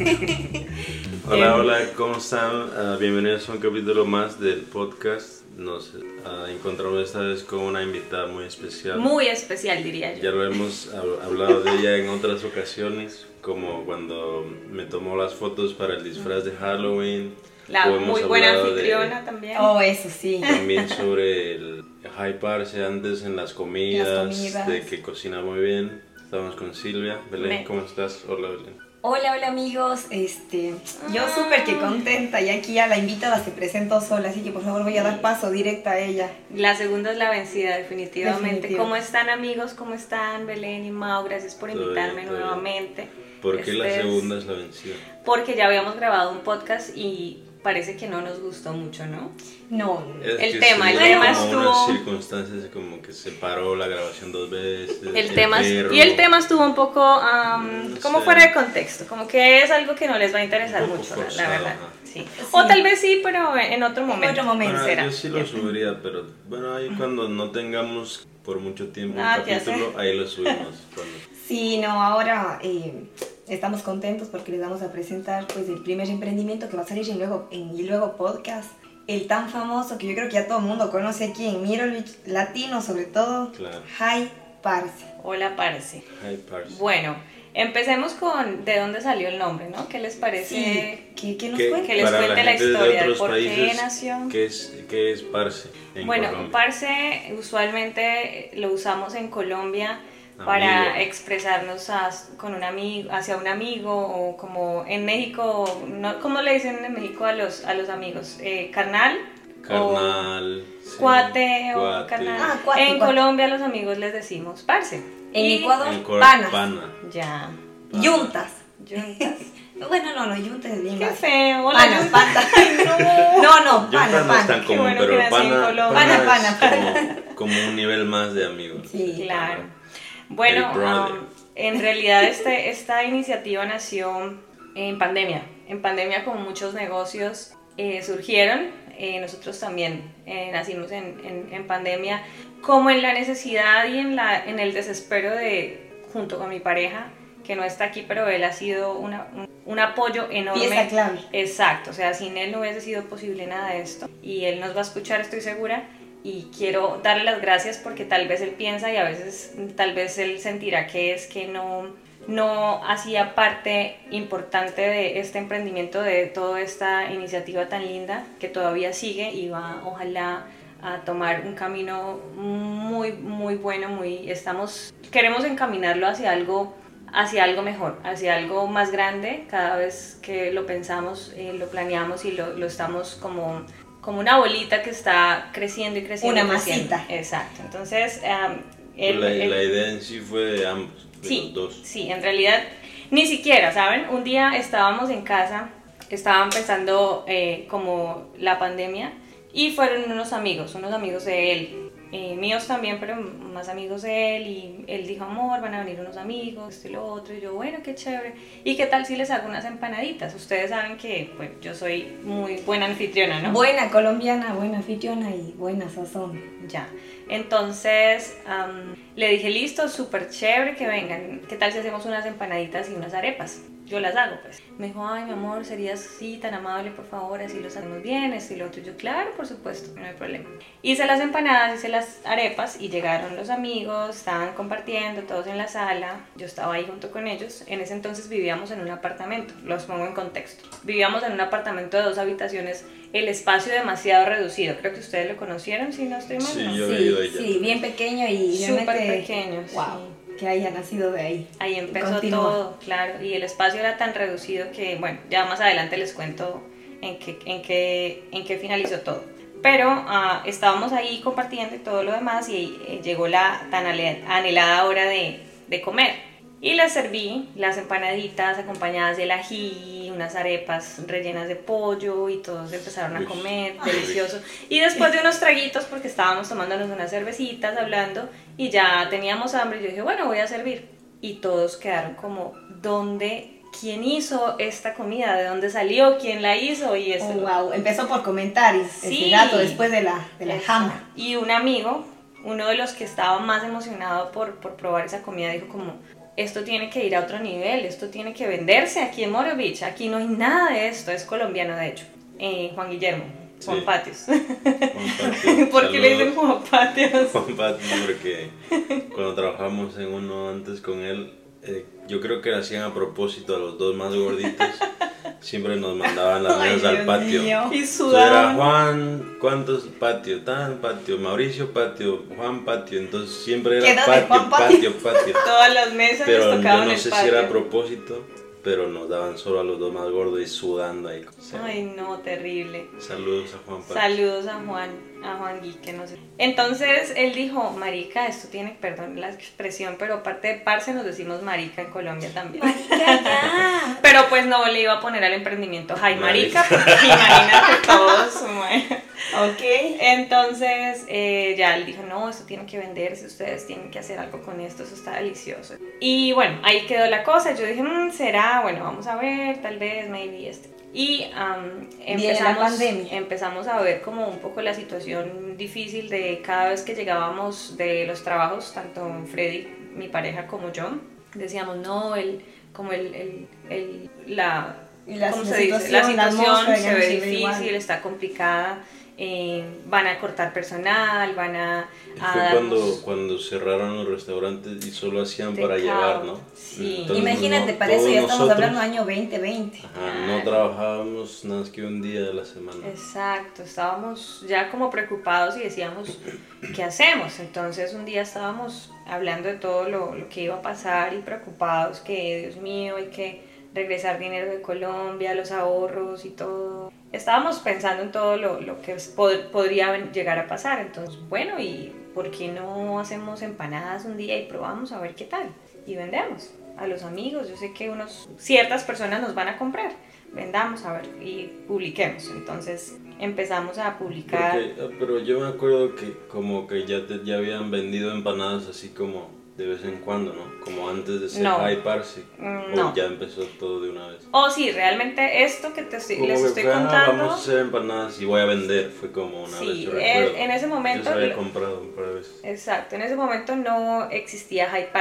Hola, hola, ¿cómo están? Ah, bienvenidos a un capítulo más del podcast. Nos ah, encontramos esta vez con una invitada muy especial. Muy especial, diría yo. Ya lo hemos hab- hablado de ella en otras ocasiones, como cuando me tomó las fotos para el disfraz de Halloween. La muy buena hablado de- anfitriona también. Oh, eso sí. También sobre el hyparse antes en las comidas, Las comidas. de que cocina muy bien. Estamos con Silvia. Belén, Me- ¿cómo estás? Hola, Belén. Hola, hola amigos. Este, yo súper que contenta y aquí a la invitada se presentó sola, así que por favor voy a dar paso directa a ella. La segunda es la vencida, definitivamente. Definitivo. ¿Cómo están amigos? ¿Cómo están Belén y Mau? Gracias por invitarme nuevamente. ¿Por qué la Este es- segunda es la vencida? Porque ya habíamos grabado un podcast y parece que no nos gustó mucho, ¿no? No, Es El tema, el tema estuvo- unas circunstancias como que se paró la grabación dos veces. El tema, perro. y el tema estuvo un poco am, No como sé. fuera de contexto, como que es algo que no les va a interesar mucho, la- la forzado, verdad. ajá. Sí. Sí. O tal vez sí, pero en otro momento. otro momento. Bueno, será. yo sí lo subiría, pero bueno, ahí cuando no tengamos por mucho tiempo Ah, un capítulo, ahí lo subimos. cuando- sí, no, ahora eh, estamos contentos porque les vamos a presentar pues el primer emprendimiento que va a salir en luego, en y luego podcast. El tan famoso que yo creo que ya todo el mundo conoce aquí en Mirolich, latino sobre todo, Claro. High Parse. Hola, parece. Hyparse. Bueno, empecemos con de dónde salió el nombre, ¿no? ¿Qué les parece? Sí, ¿qué, qué nos ¿Qué- cuenta? que les cuente la de historia de por qué nació. ¿Qué es, qué es Parse en Bueno, Colombia? parce usualmente lo usamos en Colombia para Amigo. expresarnos as- con un amigo, hacia un amigo o como en México, no, ¿cómo le dicen en México a los, a los amigos? Eh, ¿Carnal? Carnal. sí, Cuate o cuate. carnal. Ah, cuate, en cuate. Colombia a los amigos les decimos parce. En Y- Ecuador, En Cor- panas. pana. Ya. Yuntas. Yuntas. Bueno, no, no, yuntas es bien Qué feo. Hola, Pana, pana. Ay, no. No, no, Yuntas pana, no es tan pana. Común, bueno pero pana, pana Pana, es como, como un nivel más de amigos. Sí. Claro. Bueno, um, en realidad este, esta iniciativa nació en pandemia. En pandemia como muchos negocios eh, surgieron, eh, nosotros también eh, nacimos en, en- en pandemia, como en la necesidad y en, la, en el desespero de, junto con mi pareja, que no está aquí, pero él ha sido una- un, un apoyo enorme. Pieza clave. Exacto, o sea, sin él no hubiese sido posible nada de esto. Y él nos va a escuchar, estoy segura. Y quiero darle las gracias porque tal vez él piensa y a veces tal vez él sentirá que es que no, no hacía parte importante de este emprendimiento, de toda esta iniciativa tan linda que todavía sigue y va ojalá a tomar un camino muy, muy bueno, muy, estamos, queremos encaminarlo hacia algo hacia algo mejor, hacia algo más grande. Cada vez que lo pensamos, eh, lo planeamos y lo, lo estamos como, como una bolita que está creciendo y creciendo. Una creciendo. masita. Exacto. Entonces, la, él- la idea en sí fue de ambos, de Sí, los dos. sí, en realidad ni siquiera, ¿saben? Un día estábamos en casa, estaban pensando eh, como la pandemia y fueron unos amigos, unos amigos de él, eh, míos también, pero más amigos de él y él dijo, amor, van a venir unos amigos, esto y lo otro, y yo, bueno, qué chévere. ¿Y qué tal si les hago unas empanaditas? Ustedes saben que pues, yo soy muy buena anfitriona, ¿no? Buena colombiana, buena anfitriona y buena sazón. Ya. Entonces le dije, listo, súper chévere que vengan. ¿Qué tal si hacemos unas empanaditas y unas arepas? Yo las hago, pues. Me dijo, ay, mi amor, serías así tan amable, por favor, así los hacemos bien, esto y lo otro. Y yo, claro, por supuesto, no hay problema. Hice las empanadas, hice las arepas y llegaron los amigos, estaban compartiendo, todos en la sala. Yo estaba ahí junto con ellos. En ese entonces vivíamos en un apartamento, los pongo en contexto. Vivíamos en un apartamento de dos habitaciones, el espacio demasiado reducido. Creo que ustedes lo conocieron, si no estoy mal. Sí, yo he sí, ido ya sí, bien pequeño y Súper realmente- pequeño, Wow, que haya nacido de ahí. Ahí empezó Continúa. todo, claro, y el espacio era tan reducido que, bueno, ya más adelante les cuento en qué, en qué, en qué finalizó todo. Pero ah, estábamos ahí compartiendo y todo lo demás y eh, llegó la tan anhelada hora de, de comer. Y les serví las empanaditas acompañadas del ají, unas arepas rellenas de pollo y todos empezaron a Uy. comer, delicioso. Y después de unos traguitos, porque estábamos tomándonos unas cervecitas, hablando, y ya teníamos hambre, yo dije, bueno, voy a servir. Y todos quedaron como, ¿dónde? ¿Quién hizo esta comida? ¿De dónde salió? ¿Quién la hizo? Y esto. Oh, wow, empezó por comentarios. Sí. Ese dato después de la, de la Eso. jama. Y un amigo, uno de los que estaba más emocionado por, por probar esa comida, dijo como, esto tiene que ir a otro nivel, esto tiene que venderse aquí en Moro Beach, aquí no hay nada de esto, es colombiano de hecho, eh, Juan Guillermo. Juan Sí. Patios. Juan Patio, ¿Por qué le dicen saludos. Juan Patios? Juan Patio, porque cuando trabajamos en uno antes con él, eh, yo creo que lo hacían a propósito a los dos más gorditos. Siempre nos mandaban las mesas al patio. mío. Y Entonces era sudaban. Juan, ¿cuántos patio? Tan patio, Mauricio patio, Juan patio. Entonces siempre ¿Qué era patio, Juan Patio? patio, patio. Todas las mesas Pero yo no el sé patio. si era a propósito, pero nos daban solo a los dos más gordos y sudando ahí. Ay, no, terrible. Saludos a Juan Patio. Saludos a Juan, a Juan Gui, que no sé. Entonces él dijo, marica, esto tiene, perdón la expresión, pero aparte de parce nos decimos marica en Colombia también. ya. Pero pues no le iba a poner al emprendimiento Marica, Marica. porque imagínate todos. Ok. Entonces eh, ya él dijo, no, esto tiene que venderse, ustedes tienen que hacer algo con esto, eso está delicioso. Y bueno, ahí quedó la cosa, yo dije, "Mm, será, bueno, vamos a ver, tal vez, maybe este. Y empezamos, empezamos a ver como un poco la situación difícil de cada vez que llegábamos de los trabajos, tanto Freddy, mi pareja, como yo, decíamos, no, el, como el, el, el- la, ¿cómo la se dice? La situación, la situación se ve igual. difícil, está complicada, eh, van a cortar personal, van a... Y a Fue cuando, cuando cerraron los restaurantes y solo hacían para llevar. ¿no? Sí. Entonces, Imagínate, no- para eso ya estamos nosotros, hablando año 2020. Ajá, no trabajábamos nada más que un día de la semana. Exacto, estábamos ya como preocupados y decíamos, ¿qué hacemos? Entonces un día estábamos hablando de todo lo, lo que iba a pasar y preocupados, que Dios mío, hay que regresar dinero de Colombia, los ahorros y todo. Estábamos pensando en todo lo, lo que podría llegar a pasar. Entonces, bueno, ¿y por qué no hacemos empanadas un día y probamos a ver qué tal? Y vendemos a los amigos. Yo sé que unos, ciertas personas nos van a comprar. Vendamos a ver y publiquemos. Entonces empezamos a publicar. Ah, pero yo me acuerdo que como que ya, te, ya habían vendido empanadas así como de vez en cuando, ¿no? Como antes de ser No. High Parsi. Mm, O no. ya empezó todo de una vez. Oh, sí, realmente esto que te estoy, Como les que estoy fue, ah, contando. vamos a hacer empanadas y voy a vender. Fue como una Sí, vez, yo en ese momento Yo se había comprado un par de veces. Exacto, en ese momento no existía High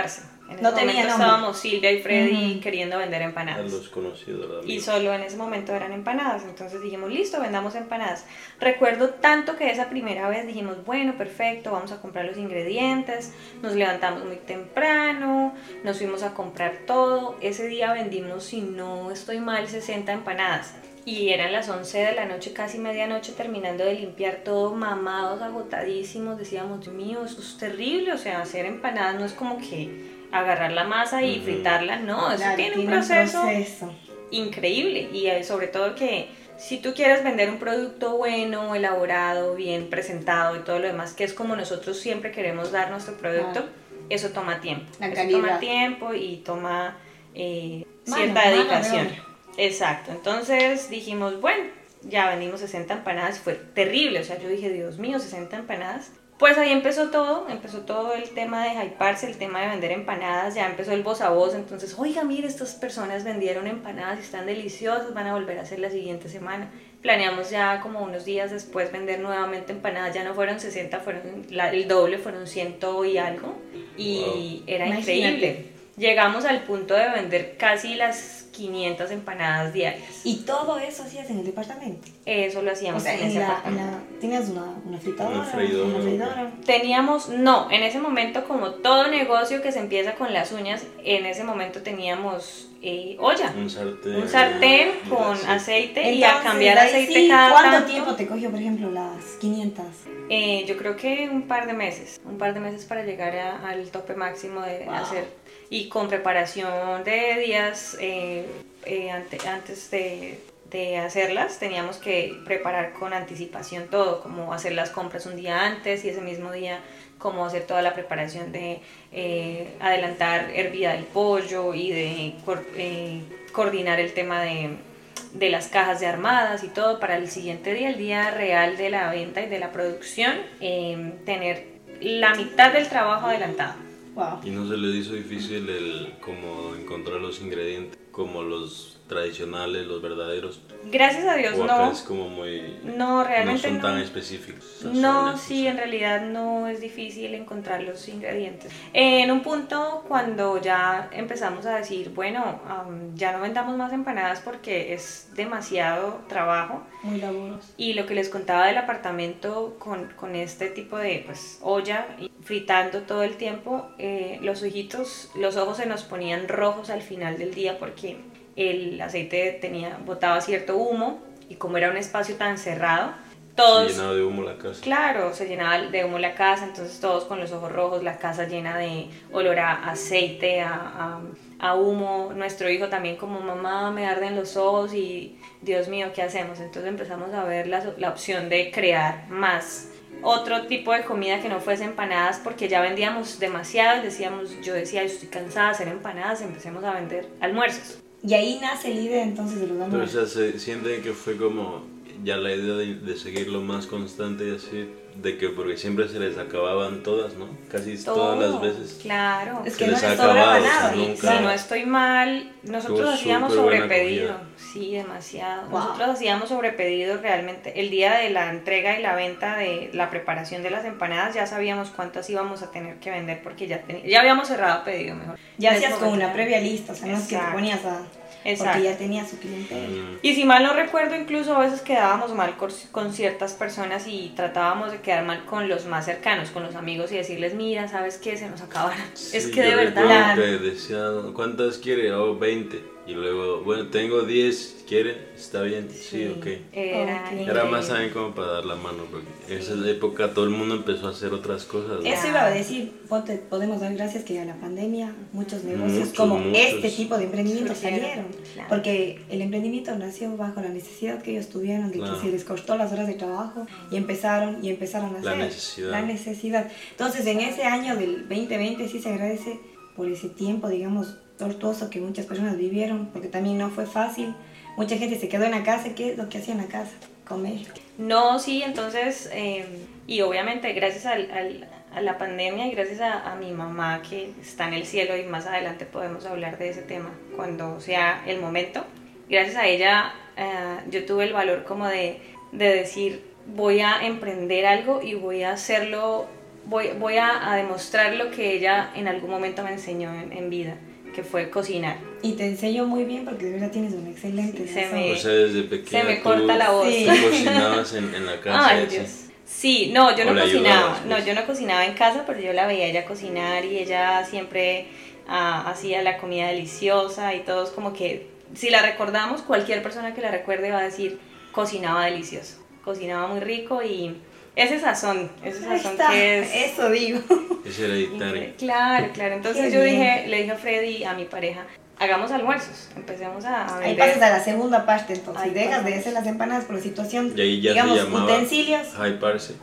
En ese No tenía momento nombre. estábamos Silvia y Freddy queriendo vender empanadas. los conocidos, ¿verdad? Y solo en ese momento eran empanadas. Entonces dijimos, listo, vendamos empanadas. Recuerdo tanto que esa primera vez dijimos, bueno, perfecto, vamos a comprar los ingredientes. Nos levantamos muy temprano, nos fuimos a comprar todo. Ese día vendimos, si no estoy mal, 60 empanadas. Y eran las 11 de la noche, casi medianoche, terminando de limpiar todo, mamados, agotadísimos. Decíamos, Dios mío, eso es terrible. O sea, hacer empanadas no es como que agarrar la masa y Ujú. fritarla, no, eso Claro, tiene un tiene proceso proceso. increíble y eh, sobre todo que si tú quieres vender un producto bueno, elaborado, bien presentado y todo lo demás, que es como nosotros siempre queremos dar nuestro producto, Ah. eso toma tiempo. La eso calidad. toma tiempo y toma eh, Mano, cierta mano de dedicación. Exacto, entonces dijimos, bueno, ya vendimos 60 empanadas y fue terrible, o sea, yo dije, Dios mío, 60 empanadas. Pues ahí empezó todo, empezó todo el tema de hyparse, el tema de vender empanadas, ya empezó el voz a voz, entonces, oiga, mire, estas personas vendieron empanadas y están deliciosas, van a volver a hacer la siguiente semana. Planeamos ya como unos días después vender nuevamente empanadas, ya no fueron 60, fueron la- el doble, fueron ciento y algo, y era Imagínate. increíble. Llegamos al punto de vender casi las 500 empanadas diarias. Y todo eso hacías en el departamento. Eso lo O hacíamos sea, en en ese la, en apartamento. la- tenías una, una fritadora. Una freidora. Una freidora. Teníamos, no, en ese momento como todo negocio que se empieza con las uñas, en ese momento teníamos eh, olla, Un sartén. un sartén con aceite y a cambiar aceite sí, cada ¿Cuánto tanto. tiempo te cogió, por ejemplo, las 500? Eh, yo creo que un par de meses, un par de meses para llegar a- al tope máximo de Wow. hacer y con preparación de días eh, eh, ante- antes de, hacerlas teníamos que preparar con anticipación todo, como hacer las compras un día antes y ese mismo día como hacer toda la preparación de eh, adelantar hervida del pollo y de cor- eh, coordinar el tema de, las cajas de armadas y todo para el siguiente día, el día real de la venta y de la producción, tener la mitad del trabajo adelantado. Wow. Y no se les hizo difícil el como encontrar los ingredientes. como los tradicionales, los verdaderos. Gracias a Dios o acá no. es como muy... No, realmente no son no. tan específicos. No, sí, en realidad no es difícil encontrar los ingredientes. En un punto, cuando ya empezamos a decir, bueno, ya no vendamos más empanadas porque es demasiado trabajo, Muy laburoso. y lo que les contaba del apartamento con, con este tipo de pues, olla y fritando todo el tiempo, eh, los ojitos, los ojos se nos ponían rojos al final del día porque el aceite tenía, botaba cierto humo y como era un espacio tan cerrado, todos... Se llenaba de humo la casa. Claro, se llenaba de humo la casa, entonces todos con los ojos rojos, la casa llena de olor a aceite, a, a- a humo. Nuestro hijo también como mamá me arden los ojos y Dios mío, ¿qué hacemos? Entonces empezamos a ver la, la opción de crear más otro tipo de comida que no fuese empanadas porque ya vendíamos demasiado, decíamos, yo decía, yo estoy cansada de hacer empanadas, empecemos a vender almuerzos. Y ahí nace la idea entonces de los Pero o almuerzos. sea, se siente que fue como ya la idea de, de seguirlo más constante y así, de que porque siempre se les acababan todas, ¿no? Casi todas las veces. Claro. Es Se que no les ha acabado, o sea. Sí, si no estoy mal, nosotros Estuvo hacíamos sobrepedido. Sí, demasiado. Wow. Nosotros hacíamos sobrepedido realmente. El día de la entrega y la venta de la preparación de las empanadas ya sabíamos cuántas íbamos a tener que vender porque ya, ya habíamos cerrado pedido mejor. Ya hacías como momento una previa lista, o sea, no es que te ponías a... Exacto. Porque ya tenía su clientela. Mm. Y si mal no recuerdo, incluso a veces quedábamos mal con, ciertas personas y tratábamos de quedar mal con los más cercanos, con los amigos y decirles, mira, ¿sabes qué? Se nos acabaron. es Sí, que de verdad... recuerdo que decía, ¿cuántas quiere? Oh, 20. Y luego, bueno, tengo 10, ¿quiere? Está bien, sí, ok. Era. Era más también como para dar la mano, porque en esa época todo el mundo empezó a hacer otras cosas. ¿no? Eso iba a decir, ponte- podemos dar gracias que a la pandemia muchos negocios Muchos, como muchos. este tipo de emprendimientos salieron. claro. Porque el emprendimiento nació bajo la necesidad que ellos tuvieron de Claro. que se les costó las horas de trabajo y empezaron y empezaron a La hacer. necesidad. La necesidad. Entonces en ese año del 2020 sí se agradece por ese tiempo, digamos, tortuoso que muchas personas vivieron, porque también no fue fácil. Mucha gente se quedó en la casa, ¿qué es lo que hacía en la casa? Comer. No, sí, entonces, eh, y obviamente gracias al- al- a la pandemia y gracias a, a mi mamá que está en el cielo y más adelante podemos hablar de ese tema cuando sea el momento, gracias a ella eh, yo tuve el valor como de, de decir voy a emprender algo y voy a hacerlo, voy, voy a, a demostrar lo que ella en algún momento me enseñó en, en vida, que fue cocinar. Y te enseño muy bien porque de verdad tienes un excelente Sí, se sazón. me- O sea, desde pequeña Se me tú- corta la voz. Sí. tú cocinabas en, en la casa. Ay. Dios. Sí, no, yo ¿O no cocinaba. ayudabas, No, pues? yo no cocinaba en casa, pero yo la veía a ella cocinar y ella siempre ah, hacía la comida deliciosa y todos como que, si la recordamos, cualquier persona que la recuerde va a decir, cocinaba delicioso, cocinaba muy rico y ese sazón, ese sazón está, que es... eso digo. Es hereditario. Claro, claro. Entonces Qué yo bien. dije, le dije a Freddy, a mi pareja, hagamos almuerzos, empecemos a, a Ahí pasas a la segunda parte, entonces. Ahí dejas de hacer las empanadas por la situación, Y ahí ya digamos, se llamaba utensilios. hyparse.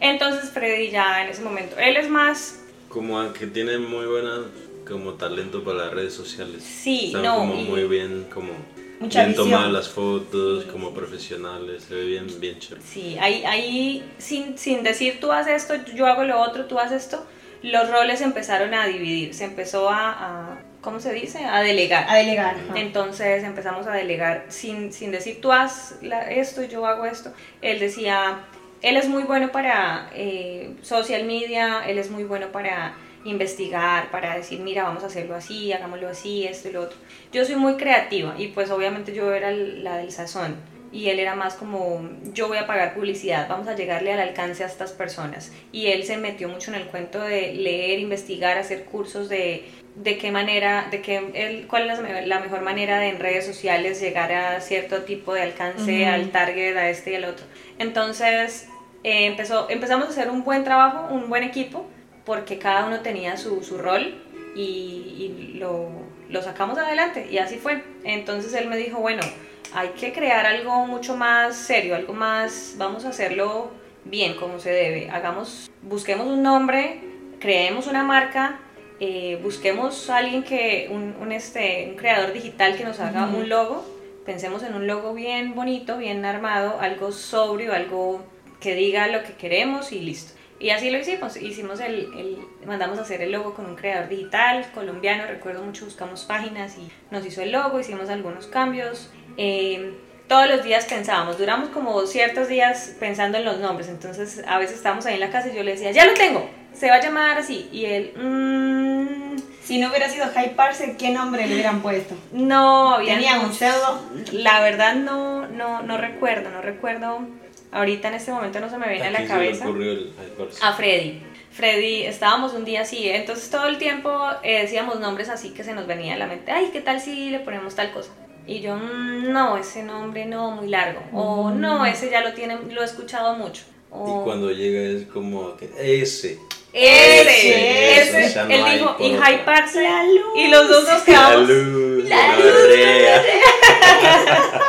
Entonces Freddy ya en ese momento, él es más Como a que tiene muy buena como talento para las redes sociales. Sí, Están no, como y- muy bien, como Mucha bien visión. tomadas las fotos, como profesionales, se ve bien, bien chévere. Sí, ahí, ahí sin, sin decir tú haces esto, yo hago lo otro, tú haces esto, los roles empezaron a dividir, se empezó a, a- ¿cómo se dice? A delegar. A delegar. ajá. Entonces empezamos a delegar sin, sin decir tú haz la- esto, yo hago esto. Él decía, él es muy bueno para eh, social media, él es muy bueno para investigar, para decir, mira, vamos a hacerlo así, hagámoslo así, esto y lo otro. Yo soy muy creativa y pues obviamente yo era la del sazón y él era más como, yo voy a pagar publicidad, vamos a llegarle al alcance a estas personas. Y él se metió mucho en el cuento de leer, investigar, hacer cursos de de qué manera, de qué, él, cuál es la, me- la mejor manera de en redes sociales llegar a cierto tipo de alcance, al target, a este y al otro. Entonces eh, empezó, empezamos a hacer un buen trabajo, un buen equipo, porque cada uno tenía su, su rol y, y lo, lo sacamos adelante y así fue. Entonces él me dijo, bueno, hay que crear algo mucho más serio, algo más, vamos a hacerlo bien, como se debe. Hagamos, busquemos un nombre, creemos una marca, eh, busquemos a alguien que, un, un, este, un creador digital que nos haga Ujú. un logo, pensemos en un logo bien bonito, bien armado, algo sobrio, algo que diga lo que queremos y listo. Y así lo hicimos, hicimos el, el, mandamos a hacer el logo con un creador digital colombiano, recuerdo mucho, buscamos páginas y nos hizo el logo, hicimos algunos cambios. Eh, todos los días pensábamos, duramos como ciertos días pensando en los nombres, entonces a veces estábamos ahí en la casa y yo le decía, ya lo tengo, se va a llamar así, y él, mmm, si no hubiera sido High Parse, ¿qué nombre le hubieran puesto? No, había ¿Tenía un pseudo? La verdad no, no, no recuerdo, no recuerdo. Ahorita en este momento no se me viene a, la cabeza. El a Freddy. Freddy, estábamos un día así, entonces todo el tiempo eh, decíamos nombres así que se nos venía a la mente, ay, ¿qué tal si le ponemos tal cosa? Y yo, mm, no, ese nombre no, muy largo. O Mm. no, ese ya lo tiene, lo he escuchado mucho. O, Y cuando llega es como que ese. ese, Ese, ese. no Él dijo, y por High otro. Parse. La luz. Y los dos nos La quedamos. luz, La la luz, Andrea.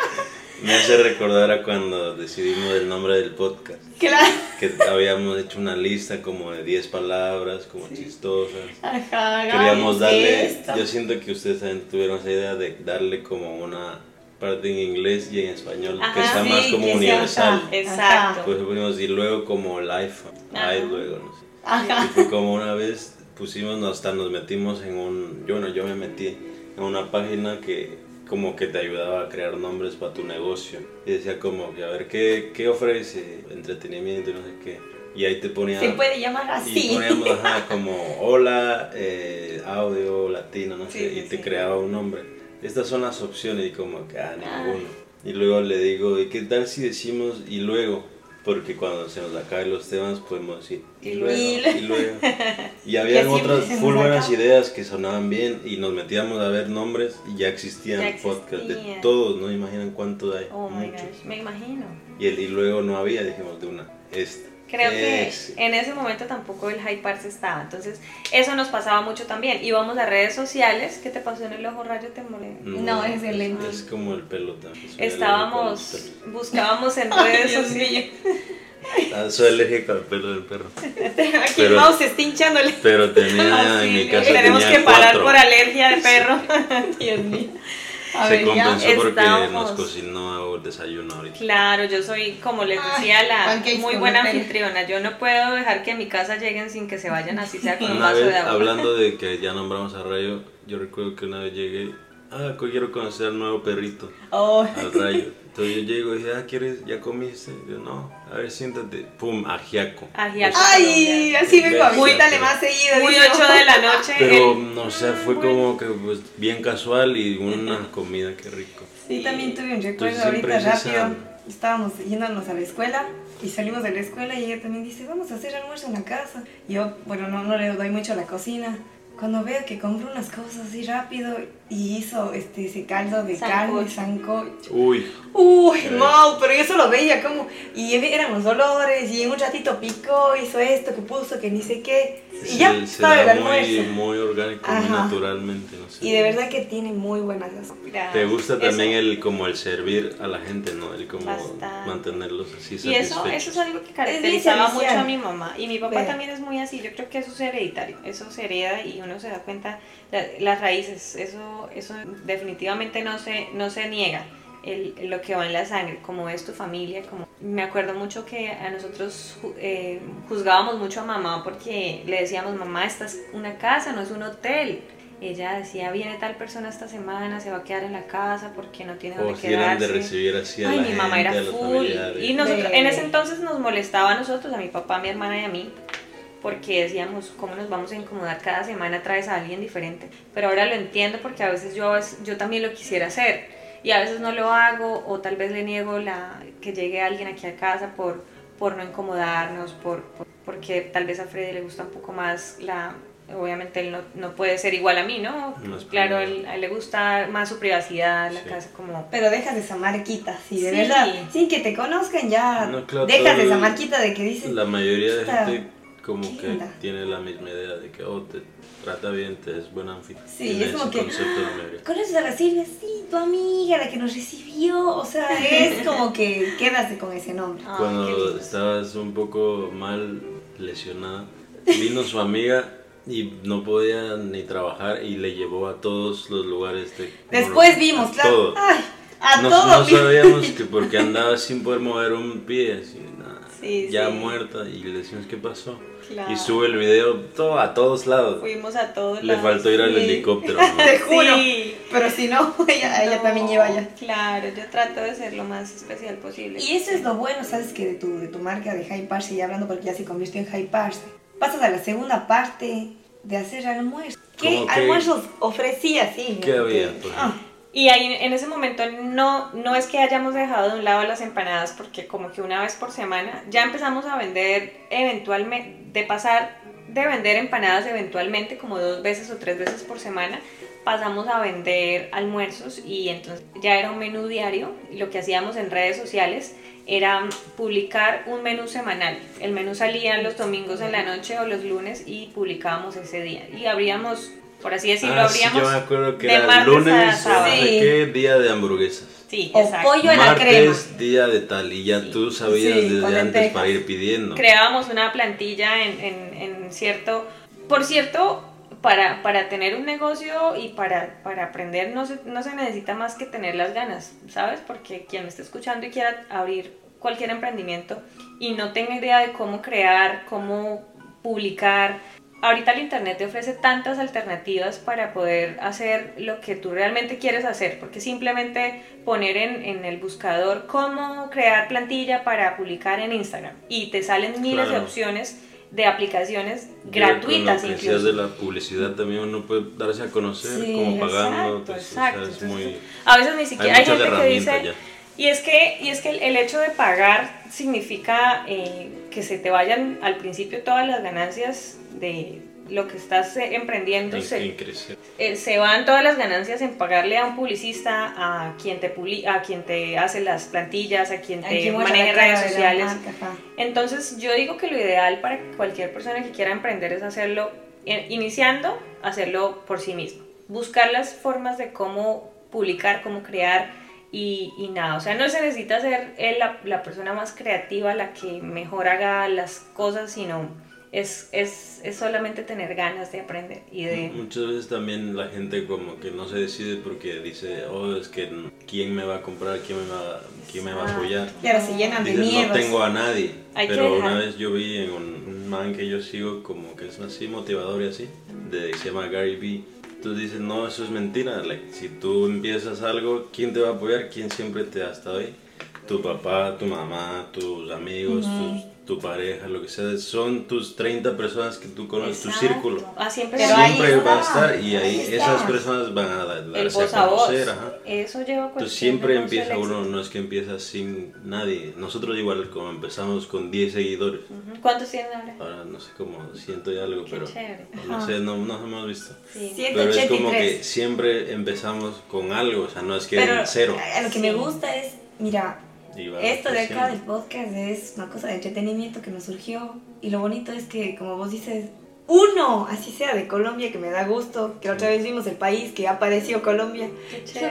Me hace recordar a cuando decidimos el nombre del podcast. Claro. Que habíamos hecho una lista como de 10 palabras, como chistosas. Ajá, Queríamos darle, esto. yo siento que ustedes también tuvieron esa idea de darle como una parte en inglés y en español, que Ajá, sea más sí, como que sea universal. Exacto. Pues ponimos y luego como el iPhone, ay, luego, no sé. Ajá. Y fue como una vez pusimos, hasta nos metimos en un, yo no, yo me metí en una página que como que te ayudaba a crear nombres para tu negocio. Y decía como que a ver qué, qué ofrece, entretenimiento y no sé qué. Y ahí te ponía... Se puede llamar Y así. poníamos ajá, como hola, eh, audio, latino, no sé, Sí, sí, y te sí. creaba un nombre. Estas son las opciones y como que, ah, Ah. ninguno. Y luego le digo, ¿y qué tal si decimos y luego? Porque cuando se nos acaben los temas podemos decir y Y luego, y luego. Y habían otras full buenas ideas que sonaban bien y nos metíamos a ver nombres y ya existían Ya podcasts de todos, no imaginan cuántos hay, Oh my muchos. gosh, me imagino. Y, el, y luego no había, dijimos de una, este. Creo que en ese momento tampoco el High Parse estaba. Entonces, eso nos pasaba mucho también. Íbamos a redes sociales. ¿Qué te pasó en el ojo rayo? Te molé. No, es el lente. Es como el pelo también. soy Estábamos, buscábamos en redes sociales. Ah, Soy alérgico al pelo del perro. Aquí Pero- el mouse se está hinchándole. Pero tenía en mi casa Tenemos tenía que parar cuatro. por alergia de perro. Dios mío. A Se ver, compensó porque nos cocinó el desayuno ahorita. Claro, yo soy, como les Ay, decía, la pancakes muy buena anfitriona. Yo no puedo dejar que a mi casa lleguen sin que se vayan así sea con un Una vaso vez, de agua. hablando de que ya nombramos a Rayo, yo recuerdo que una vez llegué, ah, quiero conocer al nuevo perrito, Oh, al Rayo. Entonces yo llego y dije, ah, ¿quieres? ¿Ya comiste? Yo, no, a ver, siéntate. Pum, ajiaco. Ajiaco. Ay, así vengo a Muy- visítale más seguido. Muy dice. 8 de la noche. Pero, el- no sé, fue como que pues, bien casual y una comida, qué rico. Sí, también tuve un recuerdo ahorita rápido. Estábamos yéndonos a la escuela y salimos de la escuela y ella también dice, vamos a hacer almuerzo en la casa. Y yo, bueno, no, no le doy mucho a la cocina. Cuando veo que compró unas cosas así rápido y hizo este, ese caldo de carne, Sancocho. Uy, sancocho. Uy, Eh. Mau, pero yo solo veía como, y eran los olores, y en un ratito picó, hizo esto, que puso, que ni sé qué, y se, ya se estaba el almuerzo. muy, muy orgánico, muy naturalmente, no sé. Y de verdad que tiene muy buena sazón. Te gusta Eso- también el como el servir a la gente, ¿no? El como Bastante. mantenerlos así Y eso, eso es algo que caracterizaba mucho a mi mamá. Y mi papá Ve. también es muy así. Yo creo que eso es hereditario. Eso se hereda y uno se da cuenta. la- las raíces, eso, eso definitivamente no se, no se niega. El, lo que va en la sangre, como es tu familia, como me acuerdo mucho que a nosotros eh, juzgábamos mucho a mamá porque le decíamos mamá esta es una casa, no es un hotel. Ella decía viene tal persona esta semana, se va a quedar en la casa porque no tiene O dónde si eran de quedarse. recibir así a Ay, la mi gente, mamá era full. Y nosotros, en ese entonces nos molestaba a nosotros, a mi papá, a mi hermana y a mí, porque decíamos, ¿cómo nos vamos a incomodar cada semana traes a alguien diferente? Pero ahora lo entiendo porque a veces yo, yo también lo quisiera hacer y a veces no lo hago o tal vez le niego la, que llegue alguien aquí a casa por, por no incomodarnos, por, por- porque tal vez a Freddy le gusta un poco más la... Obviamente él no, no puede ser igual a mí, ¿no? No claro, él- a él le gusta más su privacidad, la Sí. casa como... Pero dejas esa marquita, sí, de Sí. verdad. Sin que te conozcan ya. No, claro, dejas esa marquita de que dices. La mayoría de gente como que tiene la misma idea de que oh, te trata bien, te es buena anfitrión. Sí, es como que-. ¿Conoces a la Silvia? Sí, tu amiga, la que nos recibió. O sea, es como que quédate con ese nombre. Qué Cuando estabas un poco mal lesionada, vino su amiga y no podía ni trabajar y le llevó a todos los lugares de... Después vimos, claro. todo. Ay, a no, todo. no sabíamos que porque andaba sin poder mover un pie, así. Sí, ya sí. muerta, y le decimos, ¿qué pasó? Claro. Y sube el video todo, a todos lados. Fuimos a todos Le lados. faltó ir al helicóptero. ¿no? Te juro. Sí. Pero si no, ella, ella No, también lleva ya. Claro, yo trato de ser lo más especial posible. Y eso es lo bueno, ¿sabes? Que de tu, de tu marca de High Parse, ya hablando porque ya se convirtió en High Parse, pasas a la segunda parte de hacer almuerzo. ¿Qué ¿Cómo que- almuerzos ofrecía, sí? ¿Qué había, por Ah, Y ahí en ese momento no, no es que hayamos dejado de un lado las empanadas, porque como que una vez por semana ya empezamos a vender eventualmente, de pasar de vender empanadas eventualmente como dos veces o tres veces por semana, pasamos a vender almuerzos y entonces ya era un menú diario lo que hacíamos en redes sociales era publicar un menú semanal. El menú salía los domingos en la noche o los lunes y publicábamos ese día. Y abríamos, por así decirlo, Ah, sí, abríamos yo me acuerdo que de era lunes, sábado. o no sé Sí. qué, día de hamburguesas. Sí, O exacto. pollo a la Martes, crema. día de tal, y ya Sí. tú sabías Sí, desde antes para ir pidiendo. Creábamos una plantilla en, en- en cierto... Por cierto, para, para tener un negocio y para, para aprender no se, no se necesita más que tener las ganas, ¿sabes? Porque quien me esté escuchando y quiera abrir cualquier emprendimiento y no tenga idea de cómo crear, cómo publicar, ahorita el Internet te ofrece tantas alternativas para poder hacer lo que tú realmente quieres hacer, porque simplemente poner en, en el buscador cómo crear plantilla para publicar en Instagram y te salen miles de opciones de aplicaciones gratuitas Con incluso. de la publicidad también uno puede darse a conocer Sí, como pagando. exacto, o exacto. sea, es Entonces, muy, A veces ni hay siquiera hay, muchas gente que dice, ya. Y es que, y es que el, el hecho de pagar significa eh, que se te vayan al principio todas las ganancias de lo que estás eh, emprendiendo. En- se, en crecer. eh, se van todas las ganancias en pagarle a un publicista, a quien te publi- a quien te hace las plantillas, a quien te maneja redes sociales. marca. Entonces yo digo que lo ideal para cualquier persona que quiera emprender es hacerlo, eh, iniciando, hacerlo por sí mismo. Buscar las formas de cómo publicar, cómo crear y, y nada. O sea, no se necesita ser la, la persona más creativa, la que mejor haga las cosas, sino es, es, es solamente tener ganas de aprender y de... Muchas veces también la gente como que no se decide porque dice, oh, es que quién me va a comprar, quién me va, quién me va a apoyar. Y ahora se llenan de Dices, no tengo a nadie. Hay pero una vez yo vi en un, un man que yo sigo como que es así motivador y así, de, se llama Gary Vee. Entonces dices, no, eso es mentira. like, si tú empiezas algo, ¿quién te va a apoyar? ¿Quién siempre te ha estado ahí? Tu papá, tu mamá, tus amigos, tus- tu pareja, lo que sea. Son tus 30 personas que tú conoces, tu Exacto. círculo. Ah, siempre Pero Siempre va a estar y ahí está. esas personas van a dar- el darse voz a conocer. ajá. Eso lleva Entonces cuestión siempre empieza uno, no es que empieza sin nadie. Nosotros igual como empezamos con 10 seguidores. Ujú. ¿Cuántos tienen ahora? Ahora no sé cómo ciento y algo, Qué pero chévere. no sé, no nos hemos visto. Sí. Pero es como 183. que siempre empezamos con algo, o sea, no es que Pero cero. lo que me Sí. gusta es, mira, Esto de acá del podcast es una cosa de entretenimiento que nos surgió y lo bonito es que, como vos dices, uno, así sea de Colombia, que me da gusto, que la otra vez vimos el país, que apareció Colombia.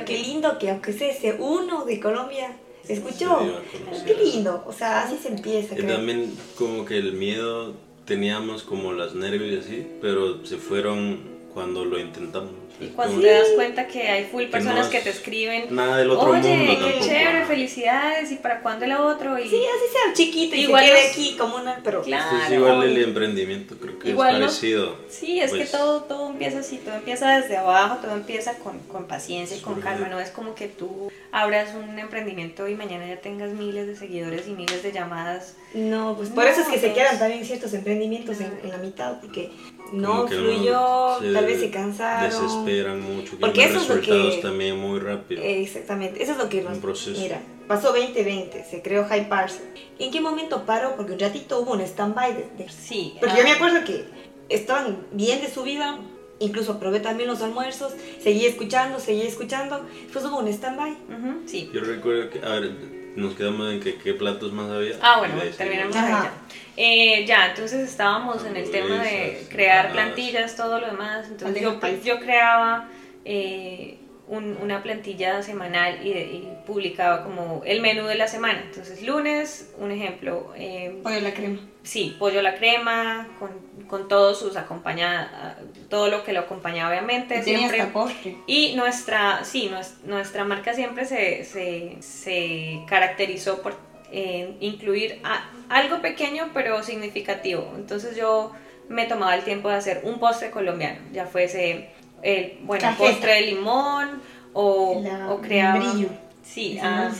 Qué lindo que aunque sea ese uno de Colombia, se escuchó. Qué lindo, o sea, así se empieza, Y creo. también como que el miedo teníamos como las nervios y así, pero se fueron cuando lo intentamos. Y Es cuando te das cuenta que hay full personas no que es te escriben, Nada del otro oye, mundo qué tampoco. chévere, felicidades, ¿y para cuándo el otro? Y Sí, así sea chiquito y Igual se quede aquí como una, pero Claro. Pues igual el emprendimiento creo que Igual es no- parecido. Sí, es Pues, que todo, todo empieza así, todo empieza desde abajo, todo empieza con, con paciencia y con Surge. calma, no es como que tú abras un emprendimiento y mañana ya tengas miles de seguidores y miles de llamadas. No, pues por No, eso es que se pues- quedan también ciertos emprendimientos en, en la mitad, porque no fluyó, tal vez se cansaron. Desesperan mucho, quieren Porque ver eso es lo resultados que- también muy rápido. Exactamente, eso es lo que nos... Un proceso. Mira, pasó 2020, se creó High Parse. ¿En qué momento paró? Porque un ratito hubo un stand-by. De, de- Sí. Porque ah, yo me acuerdo que estaban bien de su vida, incluso probé también los almuerzos, seguí escuchando, seguí escuchando, después hubo un stand-by. ujú, sí. Yo recuerdo que, a ver, nos quedamos en que qué platos más había. Ah, bueno, terminamos ahí. Eh, ya, entonces estábamos en el tema de crear plantillas, todo lo demás. Entonces yo, yo creaba eh, un- una plantilla semanal y, y publicaba como el menú de la semana. Entonces lunes, un ejemplo, eh, Pollo la crema. sí, pollo a la crema, con, con todos sus acompañados, todo lo que lo acompañaba obviamente. siempre postre. y nuestra, sí, nues- nuestra marca siempre se, se, se caracterizó por eh, incluir a- algo pequeño pero significativo. Entonces yo me tomaba el tiempo de hacer un postre colombiano, ya fuese el bueno, Cajeta. postre de limón o, La- o creaba... membrillo. Sí, ah,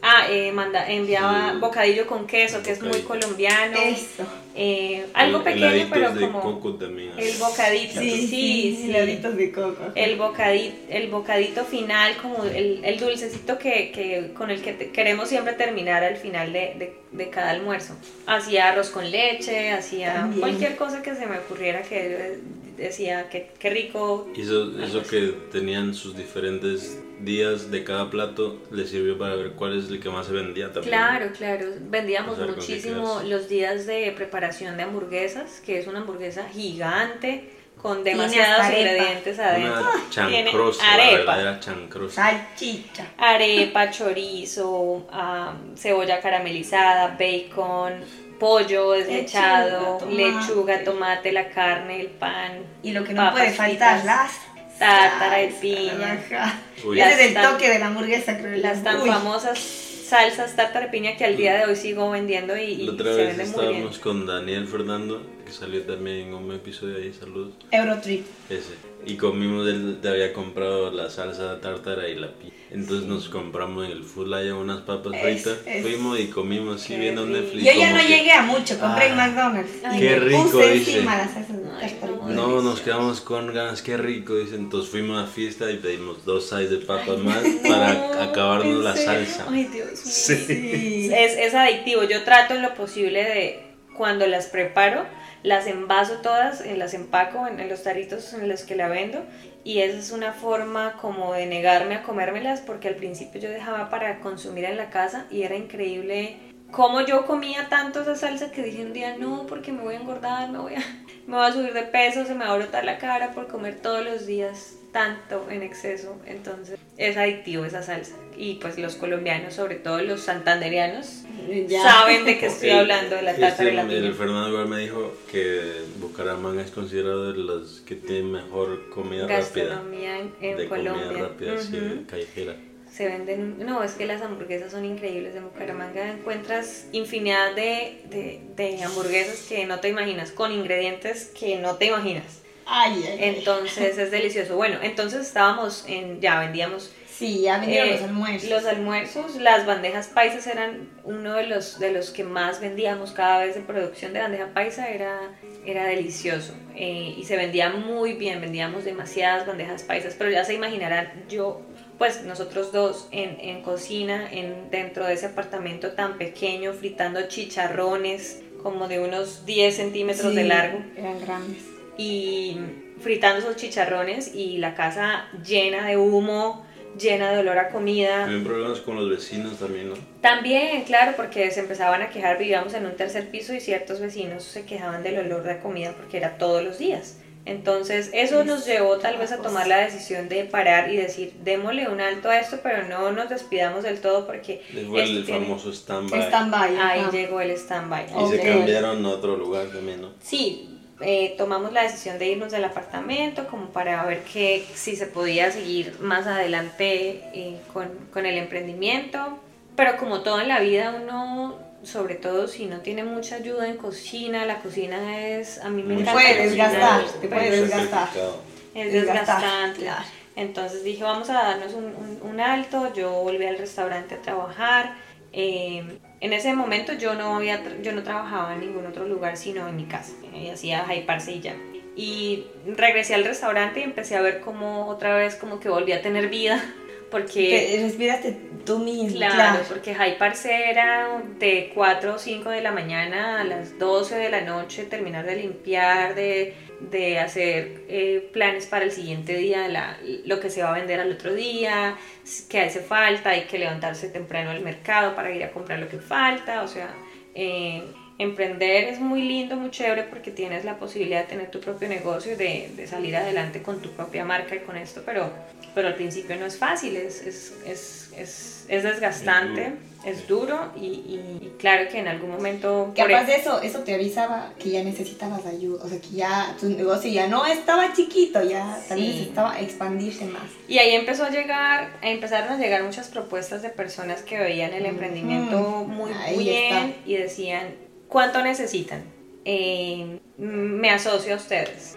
ah, eh, manda, enviaba bocadillo con queso, que es muy colombiano. Eso. Eh, algo El- pequeño, pero de como coco también. el bocadito. Sí, sí, sí. de coco. El bocadito, el bocadito final, como el, el dulcecito que, que- con el que te- queremos siempre terminar al final de, de- de cada almuerzo. Hacía arroz con leche, hacía cualquier cosa que se me ocurriera que decía que qué rico. Y eso, eso que tenían sus diferentes días de cada plato les sirvió para ver cuál es el que más se vendía también. Claro, claro. Vendíamos con qué muchísimo los días de preparación de hamburguesas, que es una hamburguesa gigante con demasiados ingredientes adentro. Una Tiene chancrosa, la arepa. verdadera chancrosa. Salchicha. arepa, chorizo, am, cebolla caramelizada, bacon, pollo desmechado, Lechuga, tomate. lechuga, tomate, la carne, el pan. Y lo que no papas puede faltar, fritas, las tártara de piña. Ese es el Las tan- toque de la hamburguesa, creo. Las tan Uy. famosas salsas tártara de piña que al día de hoy sigo vendiendo y, La otra se vez venden muy bien. estábamos con Daniel Fernando, que salió también en un episodio ahí, saludos. Eurotrip. Ese. Y comimos, él te había comprado la salsa tártara y la pi. Entonces nos compramos en el Fulaya unas papas Es- fritas. es- Fuimos y comimos así Qué viendo rico. Netflix. Yo ya no que- llegué a mucho, compré en Ah, McDonald's. Ay, y qué me rico, puse dice. encima las salsas Ay, no, No, nos quedamos con ganas, qué rico, dicen. Entonces fuimos a fiesta y pedimos dos sides de papas Ay, más no, para acabarnos ¿en la serio? salsa. Ay, Dios mío. Sí. Es, es adictivo. Yo trato en lo posible de, cuando las preparo, las envaso todas, eh, las empaco en, los taritos en los que la vendo. Y esa es una forma como de negarme a comérmelas porque al principio yo dejaba para consumir en la casa y era increíble cómo yo comía tanto esa salsa que dije un día no porque me voy a engordar, me voy a, me voy a subir de peso, se me va a brotar la cara por comer todos los días tanto en exceso. Entonces es adictivo esa salsa. Y pues los colombianos, sobre todo los santanderianos, Ya. saben de qué estoy El- hablando de la este, tártara y la El. Fernando igual me dijo que Bucaramanga es considerado de los que tienen mejor comida rápida. Gastronomía en, en de Colombia. comida rápida, sí, Ujú. callejera. Se venden, no, es que las hamburguesas son increíbles. En Bucaramanga encuentras infinidad de, de, de hamburguesas que no te imaginas, con ingredientes que no te imaginas. Ay, ay, ay. Entonces es delicioso. Bueno, entonces estábamos en, ya vendíamos Sí, ya vendieron Eh, los almuerzos. Los almuerzos, las bandejas paisas eran uno de los, de los que más vendíamos cada vez de producción de bandeja paisa, era, era delicioso eh, y se vendía muy bien, vendíamos demasiadas bandejas paisas, pero ya se imaginarán, yo, pues nosotros dos en, en cocina, en, dentro de ese apartamento tan pequeño, fritando chicharrones como de unos 10 centímetros de Sí, largo Eran grandes. y fritando esos chicharrones y la casa llena de humo, llena de olor a comida. Tuvieron problemas con los vecinos también, ¿no? También, claro, porque se empezaban a quejar, vivíamos en un tercer piso y ciertos vecinos se quejaban del olor de comida porque era todos los días. Entonces, eso nos llevó tal vez a tomar la decisión de parar y decir, démosle un alto a esto, pero no nos despidamos del todo porque Fue el tiene- famoso stand-by. Stand-by. ahí ajá. llegó el stand-by. Y se Ok. cambiaron a otro lugar también, ¿no? Sí, eh, tomamos la decisión de irnos del apartamento como para ver que si se podía seguir más adelante eh, con, con el emprendimiento. Pero como todo en la vida, uno, sobre todo si no tiene mucha ayuda en cocina, la cocina es, a mí me encanta puede desgastar, te puede es- desgastar. Es desgastante. claro. Entonces dije, vamos a darnos un, un- un alto. Yo volví al restaurante a trabajar. Eh, en ese momento yo no, había, yo no trabajaba en ningún otro lugar sino en mi casa. Y hacía hyparse y ya. Y regresé al restaurante y empecé a ver como otra vez como que volví a tener vida. Porque... Te respiraste tú mismo. Claro, Claro. porque High Parse era de 4 o 5 de la mañana a las 12 de la noche, terminar de limpiar, de, de hacer eh, planes para el siguiente día, la- lo que se va a vender al otro día, que hace falta, hay que levantarse temprano al mercado para ir a comprar lo que falta, o sea, eh, emprender es muy lindo, muy chévere porque tienes la posibilidad de tener tu propio negocio, de, de salir adelante con tu propia marca y con esto, pero, pero al principio no es fácil, es, es, es, es, es desgastante, es duro y, y, claro que en algún momento... Que aparte de eso, eso te avisaba que ya necesitabas ayuda, o sea, que ya tu negocio ya no estaba chiquito, ya también Sí. necesitaba expandirse más. Y ahí empezó a llegar, empezaron a llegar muchas propuestas de personas que veían el emprendimiento muy Ahí bien está. y decían, ¿cuánto necesitan? Eh, me asocio a ustedes.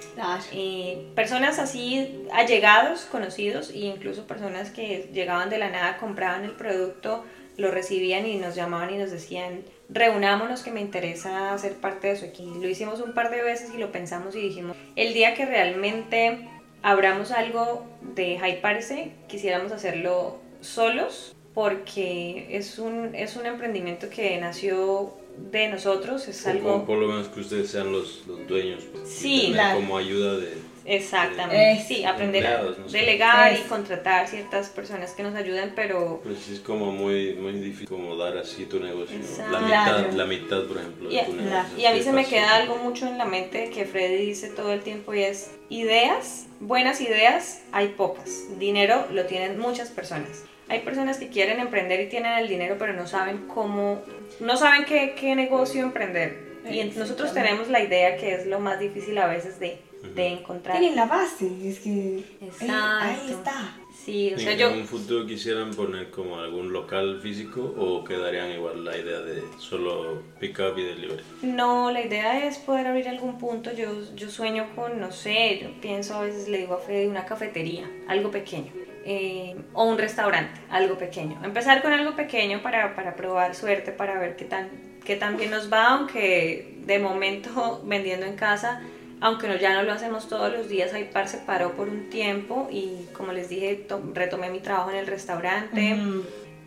Eh, personas así allegados, conocidos e incluso personas que llegaban de la nada, compraban el producto, lo recibían y nos llamaban y nos decían, reunámonos que me interesa ser parte de eso aquí. Lo hicimos un par de veces y lo pensamos y dijimos, el día que realmente abramos algo de High Parse, quisiéramos hacerlo solos porque es un, es un emprendimiento que nació de nosotros, es O algo... como por lo menos que ustedes sean los, los dueños. pues, Sí, claro. como ayuda de... Exactamente, Eh, sí, aprender a empleados, no sé. delegar y contratar ciertas personas que nos ayuden, pero Pues sí, es como muy, muy difícil como dar así tu negocio. La mitad, Claro. la mitad, por ejemplo, y, de tu negocio. y a mí ¿qué se me queda algo mucho en la mente que Freddy dice todo el tiempo y es ideas, buenas ideas, hay pocas, dinero lo tienen muchas personas. Hay personas que quieren emprender y tienen el dinero pero no saben cómo, no saben qué, qué negocio emprender. Y nosotros tenemos la idea que es lo más difícil a veces de, de encontrar. Tienen la base, es que ahí, está. Sí, o sea, ¿En yo, un futuro quisieran poner como algún local físico o quedarían igual la idea de solo pick up y delivery? No, la idea es poder abrir algún punto. Yo, yo sueño con, no sé, yo pienso a veces, le digo a Freddy, una cafetería, algo pequeño. Eh, o un restaurante, algo pequeño. Empezar con algo pequeño para, para probar suerte, para ver qué tan, qué tan bien nos va, aunque de momento vendiendo en casa, aunque no, ya no lo hacemos todos los días, Aipar se paró por un tiempo y como les dije, to- retomé mi trabajo en el restaurante.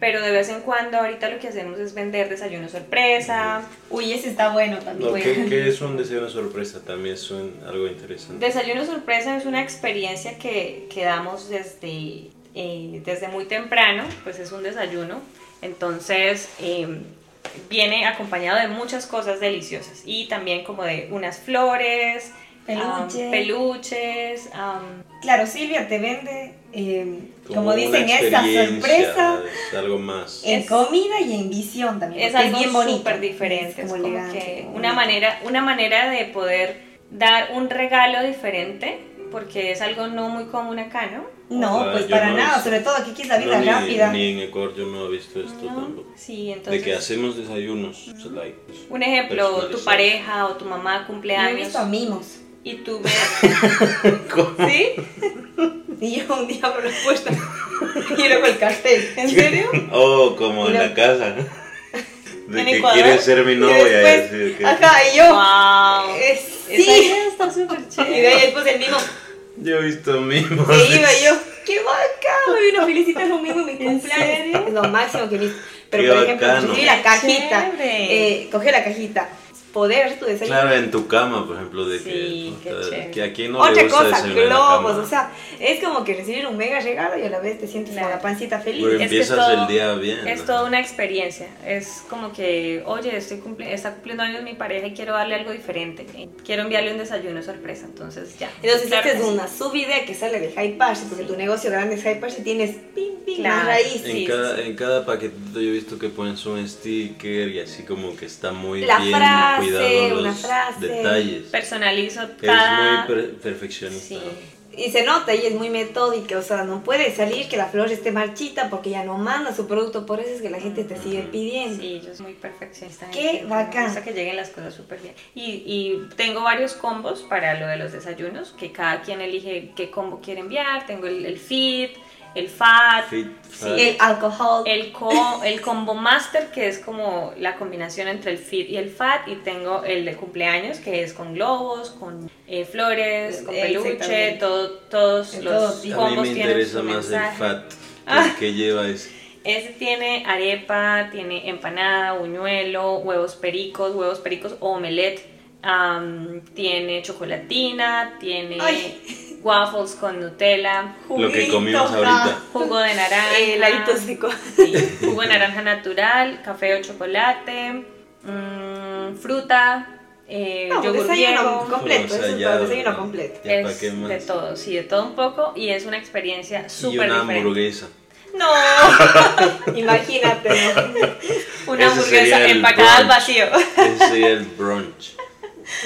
Pero de vez en cuando ahorita lo que hacemos es vender desayuno sorpresa, Uy, ese está bueno también. No. ¿qué, qué es un deseo sorpresa? También es un- algo interesante. Desayuno sorpresa es una experiencia que, que damos desde, eh, desde muy temprano, pues es un desayuno. Entonces eh, viene acompañado de muchas cosas deliciosas y también como de unas flores, Peluches, Claro, Silvia te vende, eh, como, dicen, esa sorpresa Es algo más. en Es- comida y en visión también. es algo bien bonito. súper diferente, Es como como elegante, que como una bonito. manera, una manera de poder dar un regalo diferente, porque es algo no muy común acá, ¿no? No, Ah, pues para no nada, visto. sobre todo aquí que es la No, vida ni, rápida. ni en Ecuador yo no he visto esto ¿no? tampoco. Sí, De entonces... que hacemos desayunos. o sea, like, pues, Un ejemplo, tu pareja o tu mamá cumple Yo he visto a mimos. Y tú ves... ¿Cómo? ¿Sí? Y yo un día por respuesta. y con el cartel. ¿En serio? Oh, como en Y lo- la casa. De ¿En que Ecuador? quieres ser mi Y novia. y después, decir que- Ajá, y yo. ¡Wow! eh, sí. está súper Y chévere. de ahí después el mimo. Yo he visto mimos. Que iba y yo. ¡Qué bacán! Me vino a felicitar un mimo en mi ¿En cumpleaños. Es lo máximo que he visto. Pero Qué por ejemplo, bacano. recibir la cajita. Eh, coger la cajita. Poder tu desayuno. Claro, en tu cama, por ejemplo, de Sí, que, puta, chévere. que aquí no le Otra gusta cosa, desayunar globos, o sea, es como que recibir un mega regalo y a la vez te sientes Claro. con la pancita feliz. Pero Es que empiezas es todo- el día bien. Es ¿no? toda una experiencia. Es como que, oye, estoy cumple- está cumpliendo años mi pareja y quiero darle algo diferente. Quiero enviarle un desayuno sorpresa. Entonces ya. Entonces, Claro esta que es sí. una subidea que sale de High Parse, porque tu negocio grande es High Parse y tienes pim, pim, Claro. más raíz. En, Sí, cada, sí, sí. en cada paquetito yo he visto que pones un sticker y así como que está muy La bien frase, cuidado una frase. detalles. Personalizo Es cada... muy per- perfeccionista. Sí. Y se nota y es muy metódica, o sea, no puede salir que la flor esté marchita porque ya no manda su producto, por eso es que la gente te sigue pidiendo. Sí, yo soy muy perfeccionista. Qué ese- bacán. Gusta que lleguen las cosas súper bien. Y, y tengo varios combos para lo de los desayunos, que cada quien elige qué combo quiere enviar. Tengo el, el fit, el fat, Fit, Sí. El alcohol. el, co- el combo master, que es como la combinación entre el fit y el fat. Y tengo el de cumpleaños, que es con globos, con eh, flores, con peluche, todo, todos En los todo tipo. A mí combos me tienen interesa más el fat. Ah. Que lleva es Ese tiene arepa, tiene empanada, buñuelo, huevos pericos, huevos pericos o omelette. am, tiene chocolatina, tiene Ay. waffles con Nutella, lo que comimos Juguito, ahorita. jugo de naranja, Heladito seco. sí, jugo de naranja natural, café o chocolate, mm, con fruta, eh, No, yogur desayuno completo, eso es desayuno completo. Ya, ¿pa' es de todo, sí, de todo un poco y es una experiencia súper una diferente. hamburguesa. No, Imagínate. una Ese sería hamburguesa empacada al brunch. vacío. Ese sería el brunch.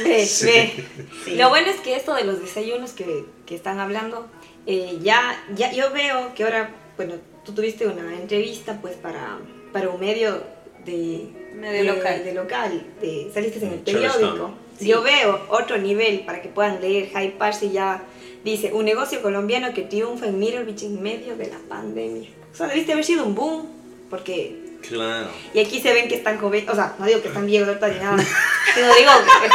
Ve, Sí. ve. Sí. Lo bueno es que esto de los desayunos que, que están hablando, eh, ya, ya yo veo que ahora, bueno, tú tuviste una entrevista pues para, para un medio de, Medio de- local. de local, de- saliste en el Mm, periódico. Sí. Yo veo otro nivel para que puedan leer, hyparse ya. Dice, un negocio colombiano que triunfa en Mirror Beach en medio de la pandemia. O sea, debiste haber sido un boom, porque Claro. y aquí se ven que están jóvenes, o sea, no digo que están viejos ahorita ni nada, sino digo,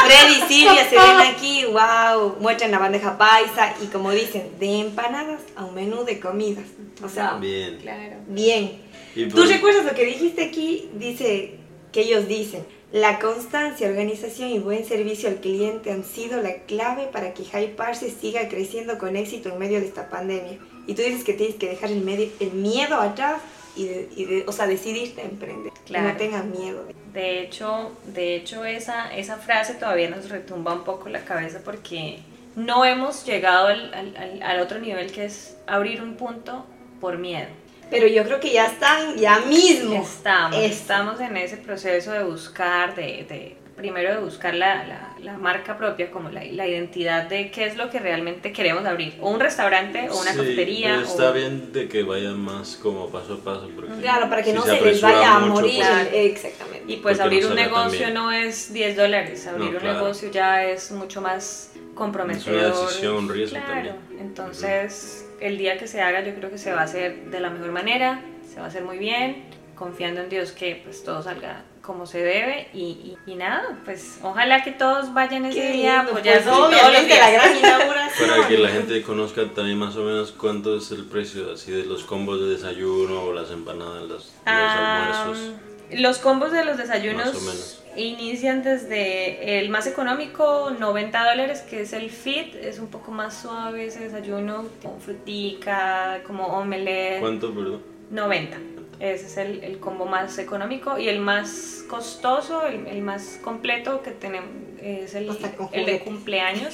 Freddy y Silvia se ven aquí, wow, muestran la bandeja paisa y como dicen, de empanadas a un menú de comidas. O sea, Bien. Claro. bien. Y ¿Tú por- recuerdas lo que dijiste aquí? Dice que ellos dicen, la constancia, organización y buen servicio al cliente han sido la clave para que High Parse siga creciendo con éxito en medio de esta pandemia. Y tú dices que tienes que dejar el, el miedo atrás y, de- y de- o sea, decidirte a emprender. Claro. no tengas miedo. De hecho, de hecho esa, esa frase todavía nos retumba un poco la cabeza porque no hemos llegado al, al- al- otro nivel que es abrir un punto por miedo. Pero yo creo que ya están, ya mismo. Estamos, estamos en ese proceso de buscar, de, de- primero de buscar la, la- la marca propia, como la, la identidad de qué es lo que realmente queremos abrir. O un restaurante, o una Sí, cafetería. pero está o- bien de que vayan más como paso a paso. Porque Claro, para que si no se se, les vaya a morir. pues. Exactamente. Y pues abrir no un negocio no es 10 dólares, abrir No, un claro. negocio ya es mucho más comprometedor. decisión, un riesgo claro. también. Entonces, el día que se haga yo creo que se va a hacer de la mejor manera, se va a hacer muy bien, confiando en Dios que pues todo salga como se debe y, y- y nada, pues ojalá que todos vayan ese Qué día a lindo, apoyarnos pues, todos los obviamente días. la gran inauguración. Para que la gente conozca también más o menos cuánto es el precio así de los combos de desayuno o las empanadas, los, los Ah, almuerzos. los combos de los desayunos Más o menos. inician desde el más económico, 90 dólares, que es el fit, es un poco más suave ese desayuno, con frutica, como omelette, ¿Cuánto, perdón? 90. Ese es el, el combo más económico y el más costoso, el, el más completo que tenemos es el, el de cumpleaños.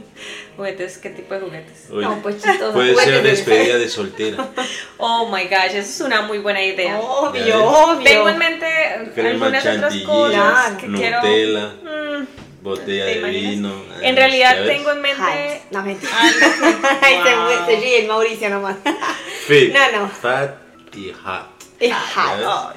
juguetes, ¿qué tipo de juguetes? Oye, No, pues chistoso. puede juguetes ser de- despedida de soltera. Oh my gosh, eso es una muy buena idea. Obvio, obvio. Tengo en mente Crema algunas otras cosas que quiero. Nutella, Mm, botella ¿te de imaginas? vino. en ah, realidad tengo en mente. No, mentira. algo- Ay, se, Wow. se ríe el Mauricio nomás. Fit, No, no. fat y hot. Ajá. ¿Ya Oh,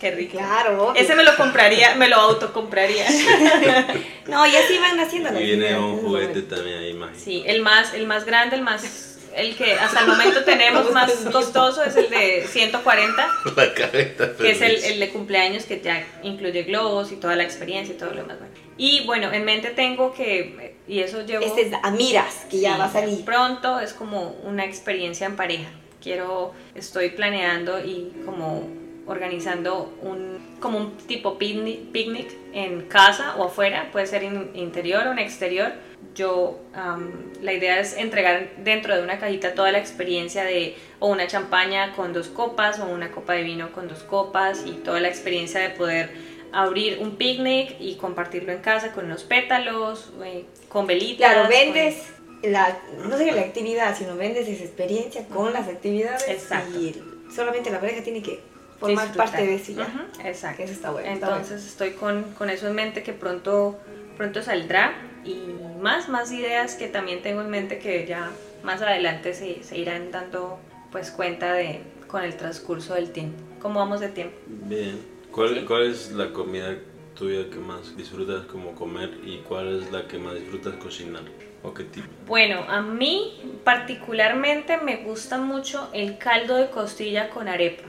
qué rico. Claro, obvio. Ese me lo compraría, me lo autocompraría. No, y así van haciendo las Y viene ideas, un juguete también ahí, imagínate. Sí, el más, el más grande, el más, el que hasta el momento tenemos más costoso es el de 140, La careta que es el, el de cumpleaños que ya incluye globos y toda la experiencia y todo lo demás. bueno. Y bueno, en mente tengo que, y eso llevo... Este es Amiras, que ya Sí, va a salir. Pronto es como una experiencia en pareja. Quiero, estoy planeando y como organizando un como un tipo picnic, picnic en casa o afuera, puede ser en interior o en exterior. Yo, am, la idea es entregar dentro de una cajita toda la experiencia de o una champaña con dos copas o una copa de vino con dos copas y toda la experiencia de poder abrir un picnic y compartirlo en casa con unos pétalos, eh, con velitas. Claro, con- vendes la, no sé la actividad, sino vendes esa experiencia con las actividades. Exacto. Y solamente la pareja tiene que formar disfrutar. parte de eso ya. Ujú, exacto. Que eso está bueno. está Entonces estoy con, con eso en mente que pronto, pronto saldrá y más, más ideas que también tengo en mente que ya más adelante se, se irán dando pues cuenta de con el transcurso del tiempo. ¿Cómo vamos de tiempo? Bien. ¿Cuál, Sí. ¿Cuál es la comida tuya que más disfrutas como comer y cuál es la que más disfrutas cocinar? ¿O qué tipo? Bueno, a mí particularmente me gusta mucho el caldo de costilla con arepa.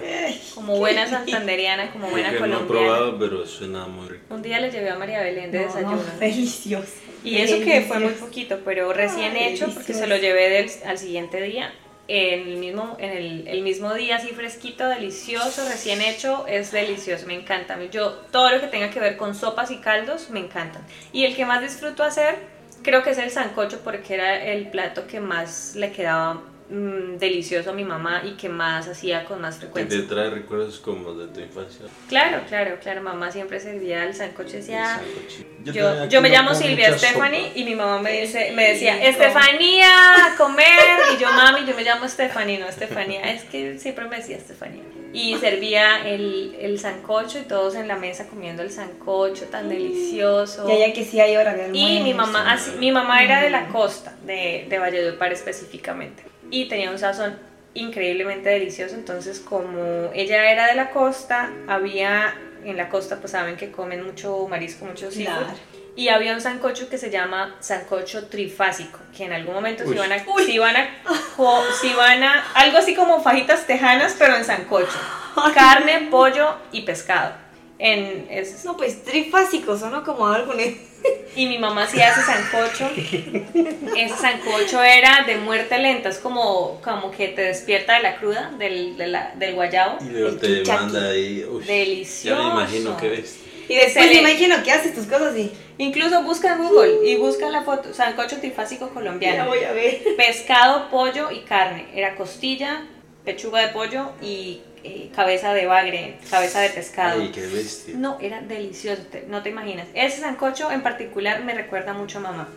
Ay, Como buena santanderiana, como buena que no he colombiana. probado, pero suena muy rico. Un día le llevé a María Belén de no, desayuno. no, delicioso. Y eso que fue muy poquito, pero recién Ay, hecho, porque se lo llevé del- al siguiente día. En el, mismo, en el, el mismo día, así fresquito, delicioso, recién hecho, es delicioso, me encanta. Yo, todo lo que tenga que ver con sopas y caldos, me encantan. Y el que más disfruto hacer, creo que es el sancocho, porque era el plato que más le quedaba mm, delicioso a mi mamá y que más hacía con más Que frecuencia. te trae recuerdos como de tu infancia. Claro, claro, claro, mamá siempre servía el sancocho, decía... Yo, yo me llamo Silvia Stephanie sopa. y mi mamá me, dice, me decía. Estefanía, a comer. Y yo, mami, yo me llamo Stephanie, no Estefanía. Es que siempre me decía Estefanía. Y servía el, el sancocho y todos en la mesa comiendo el sancocho tan delicioso. Y allá que sí hay hora de almuerzo. Y mi mamá, así, mi mamá era de la costa, de, de Valledupar específicamente, y tenía un sazón increíblemente delicioso, entonces como ella era de la costa, había, en la costa pues saben que comen mucho marisco, mucho seafood, Claro. y había un sancocho que se llama sancocho trifásico, que en algún momento se iban a, se iban a, se iban a, algo así como fajitas tejanas, pero en sancocho, carne, pollo y pescado. En, es, No, pues trifásico, sonó como algo. ne- y mi mamá hacía ese sancocho. Ese sancocho era de muerte lenta, es como, como que te despierta de la cruda, del, de la- del guayabo. Y luego te manda ahí. uy, Delicioso. Ya me imagino que ves. Y después Se me imagino que haces tus cosas y. Incluso busca en Google y busca la foto, sancocho trifásico Ya colombiano. voy a ver. Pescado, pollo y carne. Era costilla, pechuga de pollo y eh, cabeza de bagre, cabeza de pescado. Ay, qué bestia. No, era delicioso, te- no te imaginas. Ese sancocho en particular me recuerda mucho a mamá.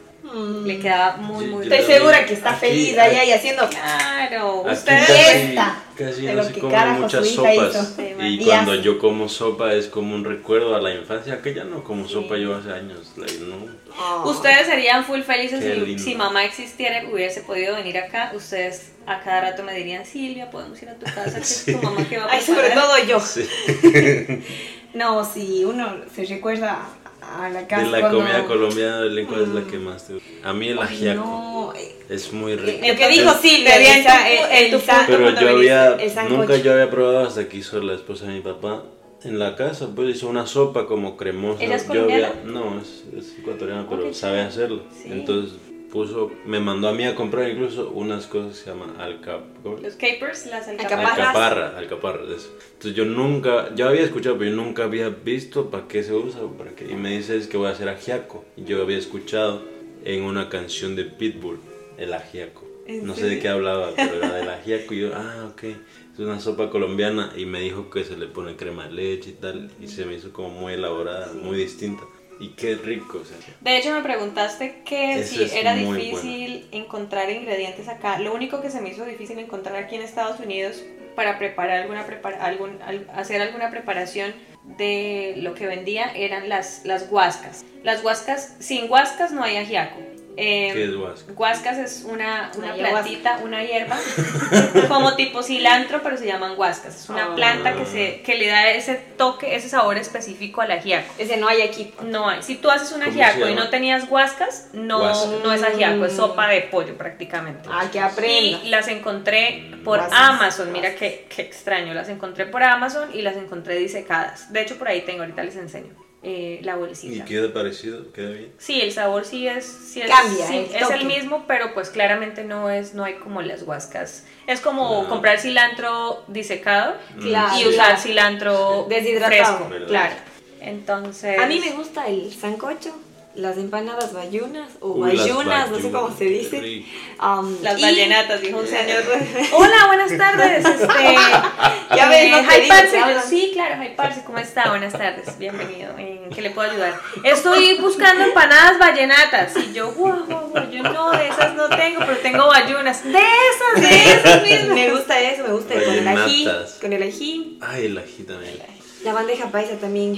Le quedaba muy, Sí, muy Estoy segura que está Aquí, feliz allá y haciendo. Claro, casi, Esta, casi de no lo se que comen carajo muchas sopas. hizo. Y cuando yo como sopa es como un recuerdo a la infancia, que ya no como sopa yo hace años. like, no. Oh. Ustedes serían full felices si, mamá existiera y hubiese podido venir acá. Ustedes a cada rato me dirían, Silvia, podemos ir a tu casa, que Sí. es tu mamá que va a Ay, sobre preparar?" todo yo. Sí. No, si uno se recuerda a la casa. De la cuando- comida colombiana, Belén, ¿cuál es la que más te gusta? A mí el ajiaco. no, eh, Es muy rico. Lo que dijo Silvia, tu- el- el punto Pero yo había, el nunca yo había probado hasta que hizo la esposa de mi papá en la casa, pues hizo una sopa como cremosa. ¿Ella es yo había, no, es, es ecuatoriana, Oh, pero sabe hacerlo. Sí. Entonces puso, me mandó a mí a comprar incluso unas cosas que se llaman alcap. Los capers, las Alcaparras. alcaparras. alcaparra, alcaparra, de eso. Entonces yo nunca, yo había escuchado, pero yo nunca había visto para qué se usa, para qué. Y me dice es que voy a hacer ajiaco. Y yo había escuchado en una canción de Pitbull, el ajiaco. ¿En No sé de qué hablaba, pero era del ajiaco. Y yo, ah, ok, es una sopa colombiana. Y me dijo que se le pone crema de leche y tal. Y se me hizo como muy elaborada, muy distinta. Y qué rico, o sea. De hecho, me preguntaste que Eso si era difícil encontrar ingredientes acá. Lo único que se me hizo difícil encontrar aquí en Estados Unidos para preparar alguna prepara algún, al- hacer alguna preparación de lo que vendía eran las, las guascas. Las guascas, sin guascas no hay ajiaco. Eh, ¿Qué es huasca? Guascas es una, una plantita, una hierba, como tipo cilantro, pero se llaman guascas. Es una Ah. planta que, se, que le da ese toque, ese sabor específico al ajiaco. Ese no hay aquí. No hay. Si tú haces un ¿Cómo ajiaco y no tenías guascas, no, no es ajiaco, es sopa de pollo prácticamente. Ah, que aprenda. Y las encontré por Guascas, Amazon, mira qué, qué extraño, las encontré por Amazon y las encontré disecadas. De hecho, por ahí tengo, ahorita les enseño eh, la ¿Y bolsita. queda parecido? ¿Queda bien? Sí, el sabor sí es, sí es, Cambia, sí, el es el mismo, pero pues claramente no es, no hay como las guascas. Es como No. comprar cilantro disecado Claro. y usar cilantro Deshidratado. fresco, ¿Verdad? claro. Entonces, A mí me gusta el sancocho, las empanadas bayunas o Uy, bayunas, no sé cómo se dice. Um, Las y- vallenatas, dijo un señor. Hola, buenas tardes. Este, Ya ves, no te Hi, Parce. sí, claro, Hi, Parce, ¿cómo está? Buenas tardes, bienvenido. ¿En qué le puedo ayudar? Estoy buscando empanadas vallenatas. Y yo, guau, guau, guau, yo no, de esas no tengo, pero tengo bayunas. De esas, de esas mismas. me gusta eso, me gusta con el ají, con el ají. Ay, el ají también. La bandeja paisa también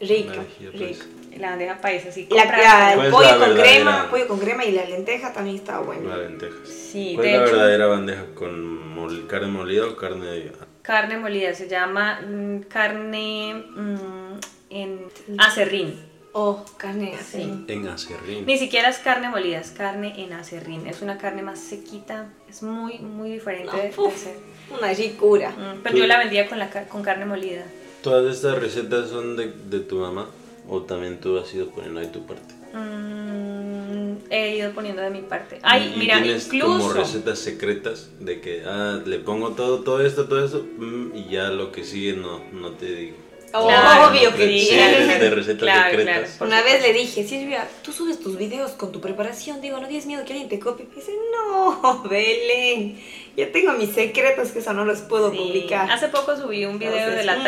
rica, rica. La bandeja paisa, sí. La, la- ¿Cuál el pollo la con verdadera? crema, pollo con crema y la lenteja también está La bueno. lenteja. Sí, ¿Cuál de es la hecho, verdadera bandeja? ¿Con mol- carne molida o carne de.? carne molida, se llama mm, carne mm, en acerrín. Oh, carne así. Sí. En acerrín. Ni siquiera es carne molida, es carne en acerrín. Es una carne más sequita, es muy, muy diferente No, de, de uf. ser. Una ricura. Mm, pero yo la vendía con, la, con carne molida. ¿Todas estas recetas son de, de tu mamá? ¿O también tú has ido poniendo ahí tu parte? Mm, he ido poniendo de mi parte. Ay, Y- y mira, tienes como incluso. recetas secretas de que ah, le pongo todo, todo esto, todo esto mm, y ya lo que sigue no, no te digo. Claro, Obvio que sí, de, de recetas Claro, secretas. claro. Una vez le dije, Silvia, tú subes tus videos con tu preparación. Digo, no tienes miedo que alguien te copie. Me dice, no, Belén. Yo tengo mis secretos que eso no los puedo Sí. publicar. Hace poco subí un video Entonces, de la mm.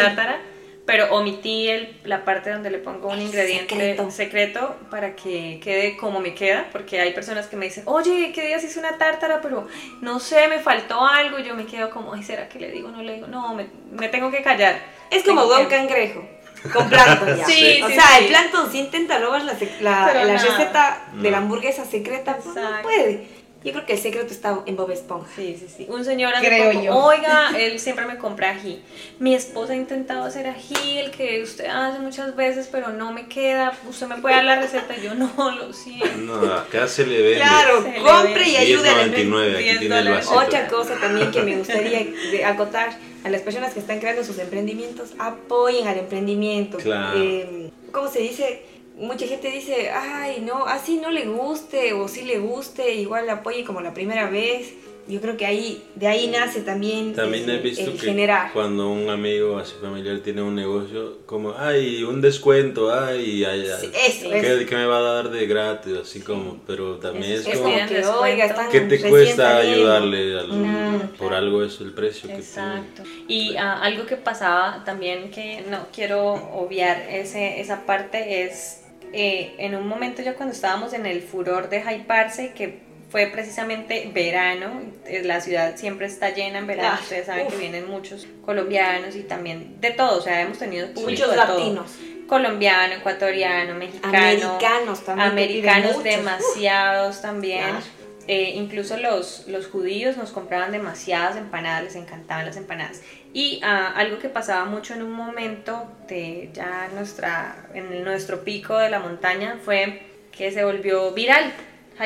Pero omití el, la parte donde le pongo un ingrediente secreto. secreto. para que quede como me queda, porque hay personas que me dicen, oye, ¿qué días hice una tártara? Pero no sé, me faltó algo. Yo me quedo como, ay, ¿será que le digo? No le digo, no, me, me tengo que callar. Es como Don que- Cangrejo. Con plancton ya. Sí, o sí, sea, sí. el plancton sí intenta robar la, la, Pero la no. receta de la hamburguesa secreta. pues, no puede. Yo creo que el secreto está en Bob Esponja. Sí, sí, sí. Un señor hace Creo poco, yo. oiga, él siempre me compra ají. Mi esposa ha intentado hacer ají, el que usted hace muchas veces, pero no me queda. Usted me puede dar la receta. Yo, no, lo siento. No, acá se le vende. Claro, Se compre y ayude a la 10.99, aquí 10 tiene el dólares. vasito. Otra cosa también que me gustaría acotar a las personas que están creando sus emprendimientos, apoyen al emprendimiento. Claro. Eh, ¿Cómo se dice? Mucha gente dice, ay, no, así no le guste o sí le guste, igual la apoye como la primera vez. Yo creo que ahí, de ahí nace también, También el, he visto el que generar. cuando un amigo así familiar tiene un negocio, como, ay, un descuento, ay, ay, ay, Sí, eso, ¿qué, eso. qué me va a dar de gratis? Así como, pero también Es- es, Es como, como que, descuento. oiga, están ¿qué te cuesta ayudarle? al- Mm, por claro. algo es el precio que Exacto. Y ah, algo que pasaba también que no quiero obviar ese, esa parte es eh, en un momento ya cuando estábamos en el furor de hyparse que fue precisamente verano, eh, la ciudad siempre está llena en verano, Ah, ustedes saben uf. que vienen muchos colombianos y también de todo, o sea, hemos tenido público Muchos de todo. latinos. colombiano, ecuatoriano, mexicano, Americanos también. americanos demasiados también. Claro. Eh, incluso los, los judíos nos compraban demasiadas empanadas, les encantaban las empanadas. Y ah, algo que pasaba mucho en un momento de ya nuestra, en nuestro pico de la montaña fue que se volvió viral,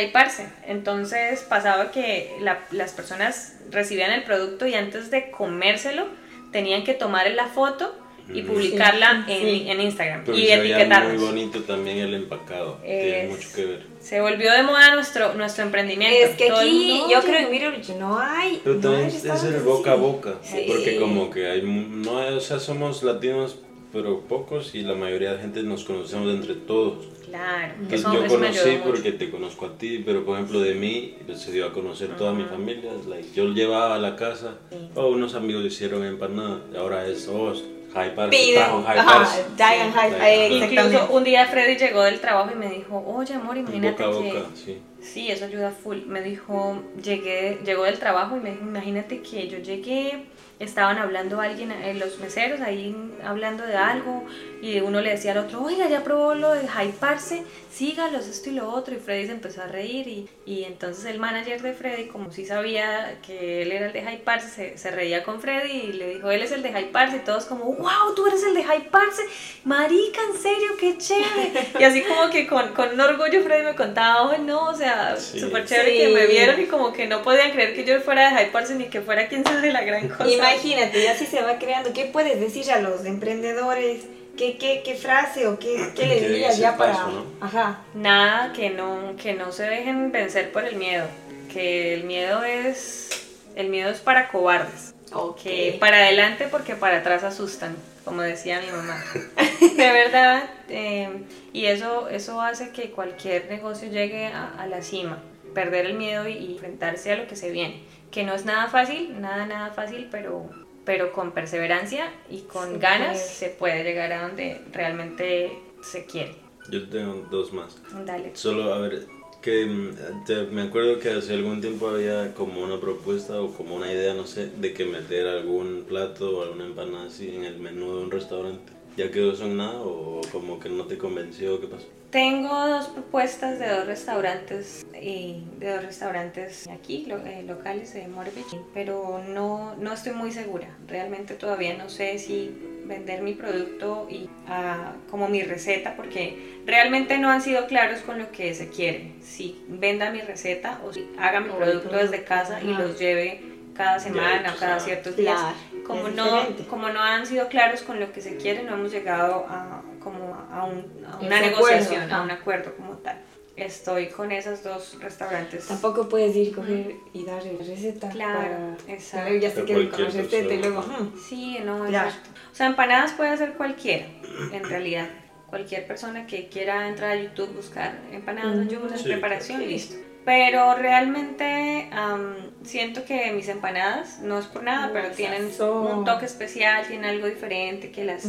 hyparse. Entonces pasaba que la- las personas recibían el producto y antes de comérselo tenían que tomar la foto y publicarla Sí, en, sí. en Instagram Pero y se etiquetarnos. muy bonito también el empacado, tiene mucho que ver. Se volvió de moda nuestro, nuestro emprendimiento. Es que Todo aquí, mundo, yo creo en Mirrorbeach no hay. Pero no también hay es el boca a boca, Sí. porque como que hay, mu- no, hay- o sea, somos latinos, pero pocos y la mayoría de gente nos conocemos entre todos. Claro, que yo conocí porque te conozco a ti, pero por ejemplo de mí pues, se dio a conocer toda mi familia. like, yo llevaba a la casa, Sí. oh, unos amigos hicieron empanada, y ahora es, oh, Piden. Ajá. Giant eh, Incluso un día Freddy llegó del trabajo y me dijo, oye amor, imagínate boca que... boca, sí. Sí, eso ayuda full. Me dijo, llegué, llegó del trabajo y me dijo, imagínate que yo llegué, estaban hablando alguien, eh, los meseros ahí hablando de algo y uno le decía al otro, oiga, ya probó lo de hyparse, sígalos, esto y lo otro. Y Freddy se empezó a reír y, y entonces el manager de Freddy, como sí sabía que él era el de hyparse, se, se reía con Freddy y le dijo, él es el de hyparse y todos como, wow, tú eres el de hyparse, marica, en serio, qué chévere. Y así como que con, con un orgullo Freddy me contaba, oh no, o sea, Sí. súper chévere Sí. que me vieron y como que no podían creer que yo fuera de hyparse ni que fuera quien sabe la gran cosa. Imagínate, y así se va creando. ¿Qué puedes decir a los emprendedores? ¿Qué, qué, qué frase o qué, qué le dirías ya para...? paso, ¿no? Ajá. Nada, que no, que no se dejen vencer por el miedo, que el miedo es, el miedo es para cobardes, que para adelante porque para atrás asustan, como decía mi mamá. De verdad, eh, y eso, eso hace que cualquier negocio llegue a, a la cima, perder el miedo y, y enfrentarse a lo que se viene, que no es nada fácil, nada, nada fácil, pero, pero con perseverancia y con ganas puede. se puede llegar a donde realmente se quiere. Yo tengo dos más. Dale. Solo, a ver, que mm, te- me acuerdo que hace algún tiempo había como una propuesta o como una idea, no sé, de que meter algún plato o alguna empanada así en el menú de un restaurante. ¿Ya quedó eso en nada o como que no te convenció? ¿Qué pasó? Tengo dos propuestas de dos restaurantes, eh, de dos restaurantes aquí, lo- eh, locales de Morbich, pero no, no estoy muy segura. Realmente todavía no sé si vender mi producto y ah, como mi receta, porque realmente no han sido claros con lo que se quiere. Si venda mi receta o si haga mi producto desde casa y los lleve cada semana o cada ciertos días. Como no, como no han sido claros con lo que se quiere, no hemos llegado a, como a, un- a una negociación, acuerdo, a un acuerdo como tal. estoy con esos dos restaurantes. Tampoco puedes ir, coger y darle la receta. Claro, para- exacto. ya se A queden con la cualquier receta y luego. Sí, no, Claro. exacto. O sea, empanadas puede hacer cualquiera, en realidad. Cualquier persona que quiera entrar a YouTube, buscar empanadas, ayunas, Sí. preparación, listo. Pero realmente am, siento que mis empanadas, no es por nada, pero tienen sazón. un toque especial, tienen algo diferente que las,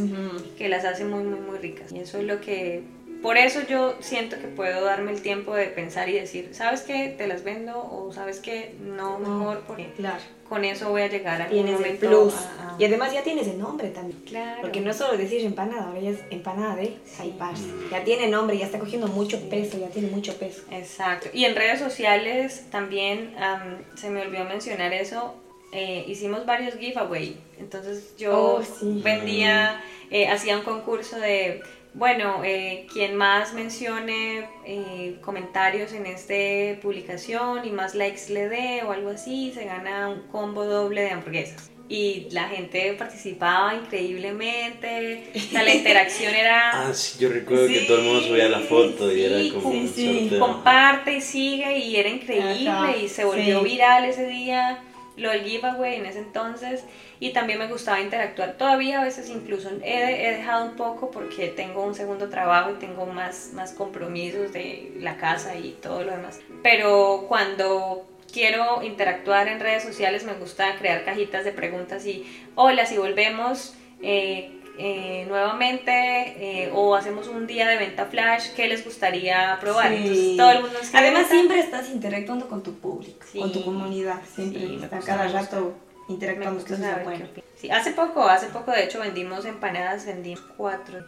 que las hace muy, muy, muy ricas. Y eso es lo que... Por eso yo siento que puedo darme el tiempo de pensar y decir, ¿sabes qué? Te las vendo o ¿sabes qué? No, mejor porque Claro. con eso voy a llegar a Tienes el plus. a- a- Y además ya tienes el nombre también. Claro. Porque no es solo decir empanada, ahora ya es empanada de Sí. Saipars. Ya tiene nombre, ya está cogiendo mucho peso, ya tiene mucho peso. Exacto. Y en redes sociales también am, se me olvidó mencionar eso. eh, hicimos varios giveaway. Entonces yo Oh, sí. vendía, eh, hacía un concurso de, bueno, eh, quien más mencione eh, comentarios en esta publicación y más likes le dé o algo así, se gana un combo doble de hamburguesas. Y la gente participaba increíblemente, o sea, la interacción era... Ah, sí, yo recuerdo que todo el mundo subía la foto y era como sí, un sí. sorteo. comparte y sigue y era increíble Ajá, y se volvió sí. viral ese día lo del giveaway en ese entonces. Y también me gustaba interactuar. Todavía a veces incluso he, dejado un poco porque tengo un segundo trabajo y tengo más, más compromisos de la casa y todo lo demás. Pero cuando quiero interactuar en redes sociales me gusta crear cajitas de preguntas y hola si volvemos eh, eh, nuevamente eh, o hacemos un día de venta flash que les gustaría probar Sí. entonces todo el mundo escribe Además siempre estás interactuando con tu público, Sí. con tu comunidad, siempre Sí, está cada rato interactuando. entonces, bueno. Sí, hace poco, hace poco de hecho vendimos empanadas, vendimos cuatro.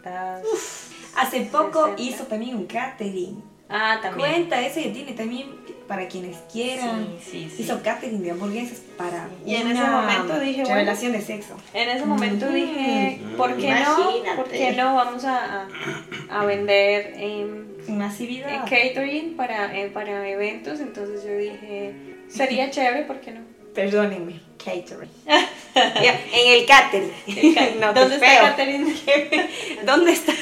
Hace poco 60. hizo también un catering. Ah, también. Cuenta, ese que tiene también para quienes quieran. Sí, sí, sí. Hizo catering de hamburguesas para Y en una ese momento dije, bueno, revelación de sexo. En ese momento Mm. dije, ¿por qué Imagínate. no? ¿Por qué no vamos a, a, a vender em, Masividad. eh, catering para, eh, para eventos? Entonces yo dije, sería chévere, ¿por qué no? Perdónenme, catering. En el catering. No, ¿Dónde está catering? ¿Dónde está?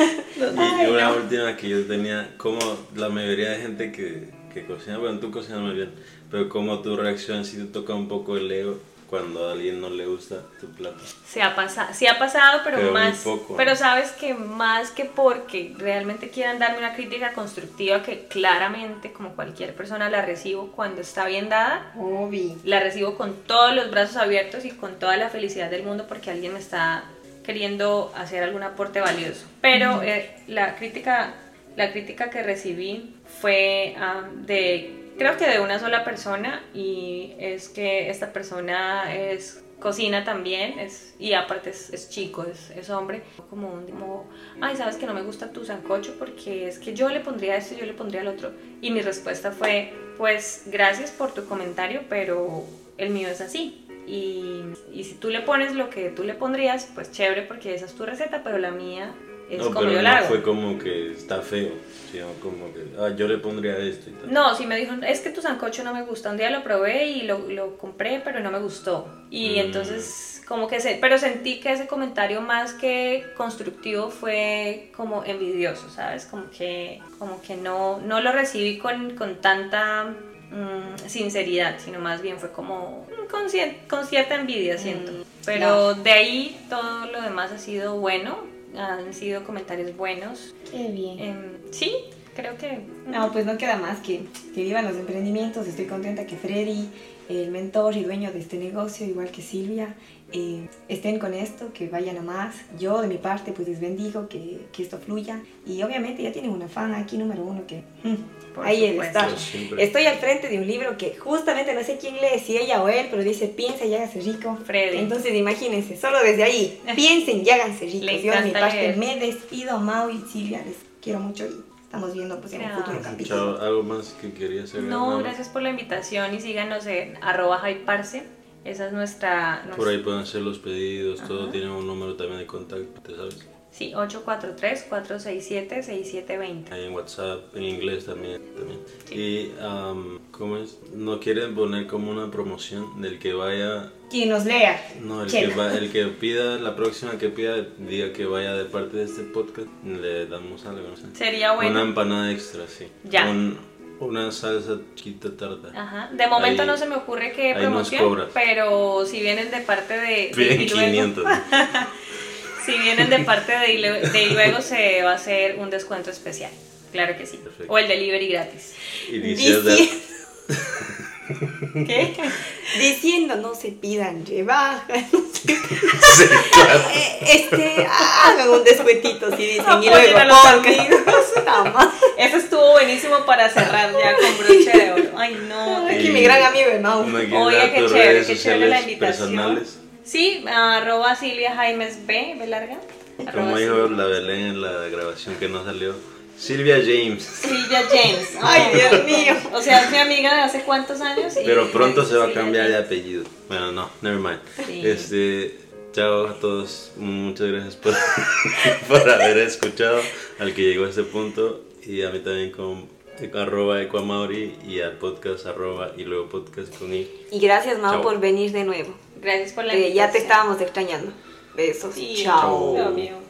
Y una última que yo tenía, como la mayoría de gente que, que cocina, bueno, tú cocinas muy bien, pero como tu reacción si te toca un poco el ego cuando a alguien no le gusta tu plato. Se ha pasado, sí ha pasado, pero, Pero muy más, poco, pero ¿no? sabes que más que porque realmente quieran darme una crítica constructiva que claramente como cualquier persona la recibo cuando está bien dada, Obi. la recibo con todos los brazos abiertos y con toda la felicidad del mundo porque alguien me está queriendo hacer algún aporte valioso. Pero eh, la crítica la crítica que recibí fue ah, de creo que de una sola persona y es que esta persona es cocina también es y aparte es, es chico es, es hombre. Como un como ay sabes que no me gusta tu sancocho porque es que yo le pondría esto y yo le pondría el otro y mi respuesta fue pues gracias por tu comentario pero el mío es así y, y si tú le pones lo que tú le pondrías pues chévere porque esa es tu receta pero la mía es no, como pero yo no la hago fue como que está feo, sino como que, ah, yo le pondría esto y tal. No, sí me dijo, es que tu sancocho no me gusta. Un día lo probé y lo, lo compré, pero no me gustó. Y Mm. entonces, como que se, pero sentí que ese comentario más que constructivo fue como envidioso, ¿sabes? Como que, como que no, no lo recibí con, con tanta mm, sinceridad, sino más bien fue como con, cier- con cierta envidia, siento. Mm, Pero de ahí todo lo demás ha sido bueno, han sido comentarios buenos. Qué bien. Em, sí, creo que... No, pues no queda más que que vivan los emprendimientos. Estoy contenta que Freddy, el mentor y dueño de este negocio, igual que Silvia, eh, estén con esto, que vayan a más. Yo, de mi parte, pues les bendigo que, que esto fluya. Y obviamente ya tienen una fan aquí número uno que... mm, Por ahí supuesto. está. Siempre- Estoy al frente de un libro que justamente no sé quién lee, si ella o él, pero dice piensa y hágase rico. Freddy. Entonces imagínense, solo desde ahí, piensen y háganse ricos. Le Yo de mi parte leer. me despido, Mau y Silvia, les quiero mucho y estamos viendo pues en un futuro capítulo. Chao, ¿algo más que querías hacer? No, gracias por la invitación y síganos en arroba hyparse. Esa es nuestra... Por ahí pueden hacer los pedidos, todo tiene un número también de contacto, ¿te sabes? Sí, 843-467-6720. Hay en WhatsApp, en inglés también. también. Y, um, ¿cómo es? ¿No quieren poner como una promoción del que vaya? Quien nos lea. No, el que, va, el que pida, la próxima que pida, diga que vaya de parte de este podcast, le damos algo, no sé. Sería bueno. Una empanada extra, sí. Ya. Un- una salsa chiquita tarta. Ajá. De momento Ahí- no se me ocurre qué promoción, pero si vienen de parte de... Luego- 500. Si vienen de parte de de luego se va a hacer un descuento especial. Claro que sí. Perfecto. O el delivery gratis. Y dices Dici- de- ¿Qué? Diciendo no se pidan rebajas, no se Sí, claro. Eh, este, hagan un descuentito si dicen y a luego los más. Eso estuvo buenísimo para cerrar ya con broche de oro. Ay, no. Aquí mi gran amigo Mau. ¿No quieres Oiga, dar qué chévere, qué chévere la invitación. personales? Sí, arroba Silvia Jaimes B, B larga. Como dijo la Belén en la grabación que no salió. Silvia James. Silvia James. Ay, Dios mío. O sea, es mi amiga de hace cuántos años. y- Pero pronto se va a cambiar de apellido. Bueno, no, never mind. Sí. Este, chao a todos. Muchas gracias por, por haber escuchado al que llegó a este punto. Y a mí también con arroba ecuamauri y al podcast arroba y luego podcast con i. Y gracias, Mau, Chao. por venir de nuevo. Gracias por la Eh, ya te invitación. estábamos extrañando. Besos. Sí, Chao.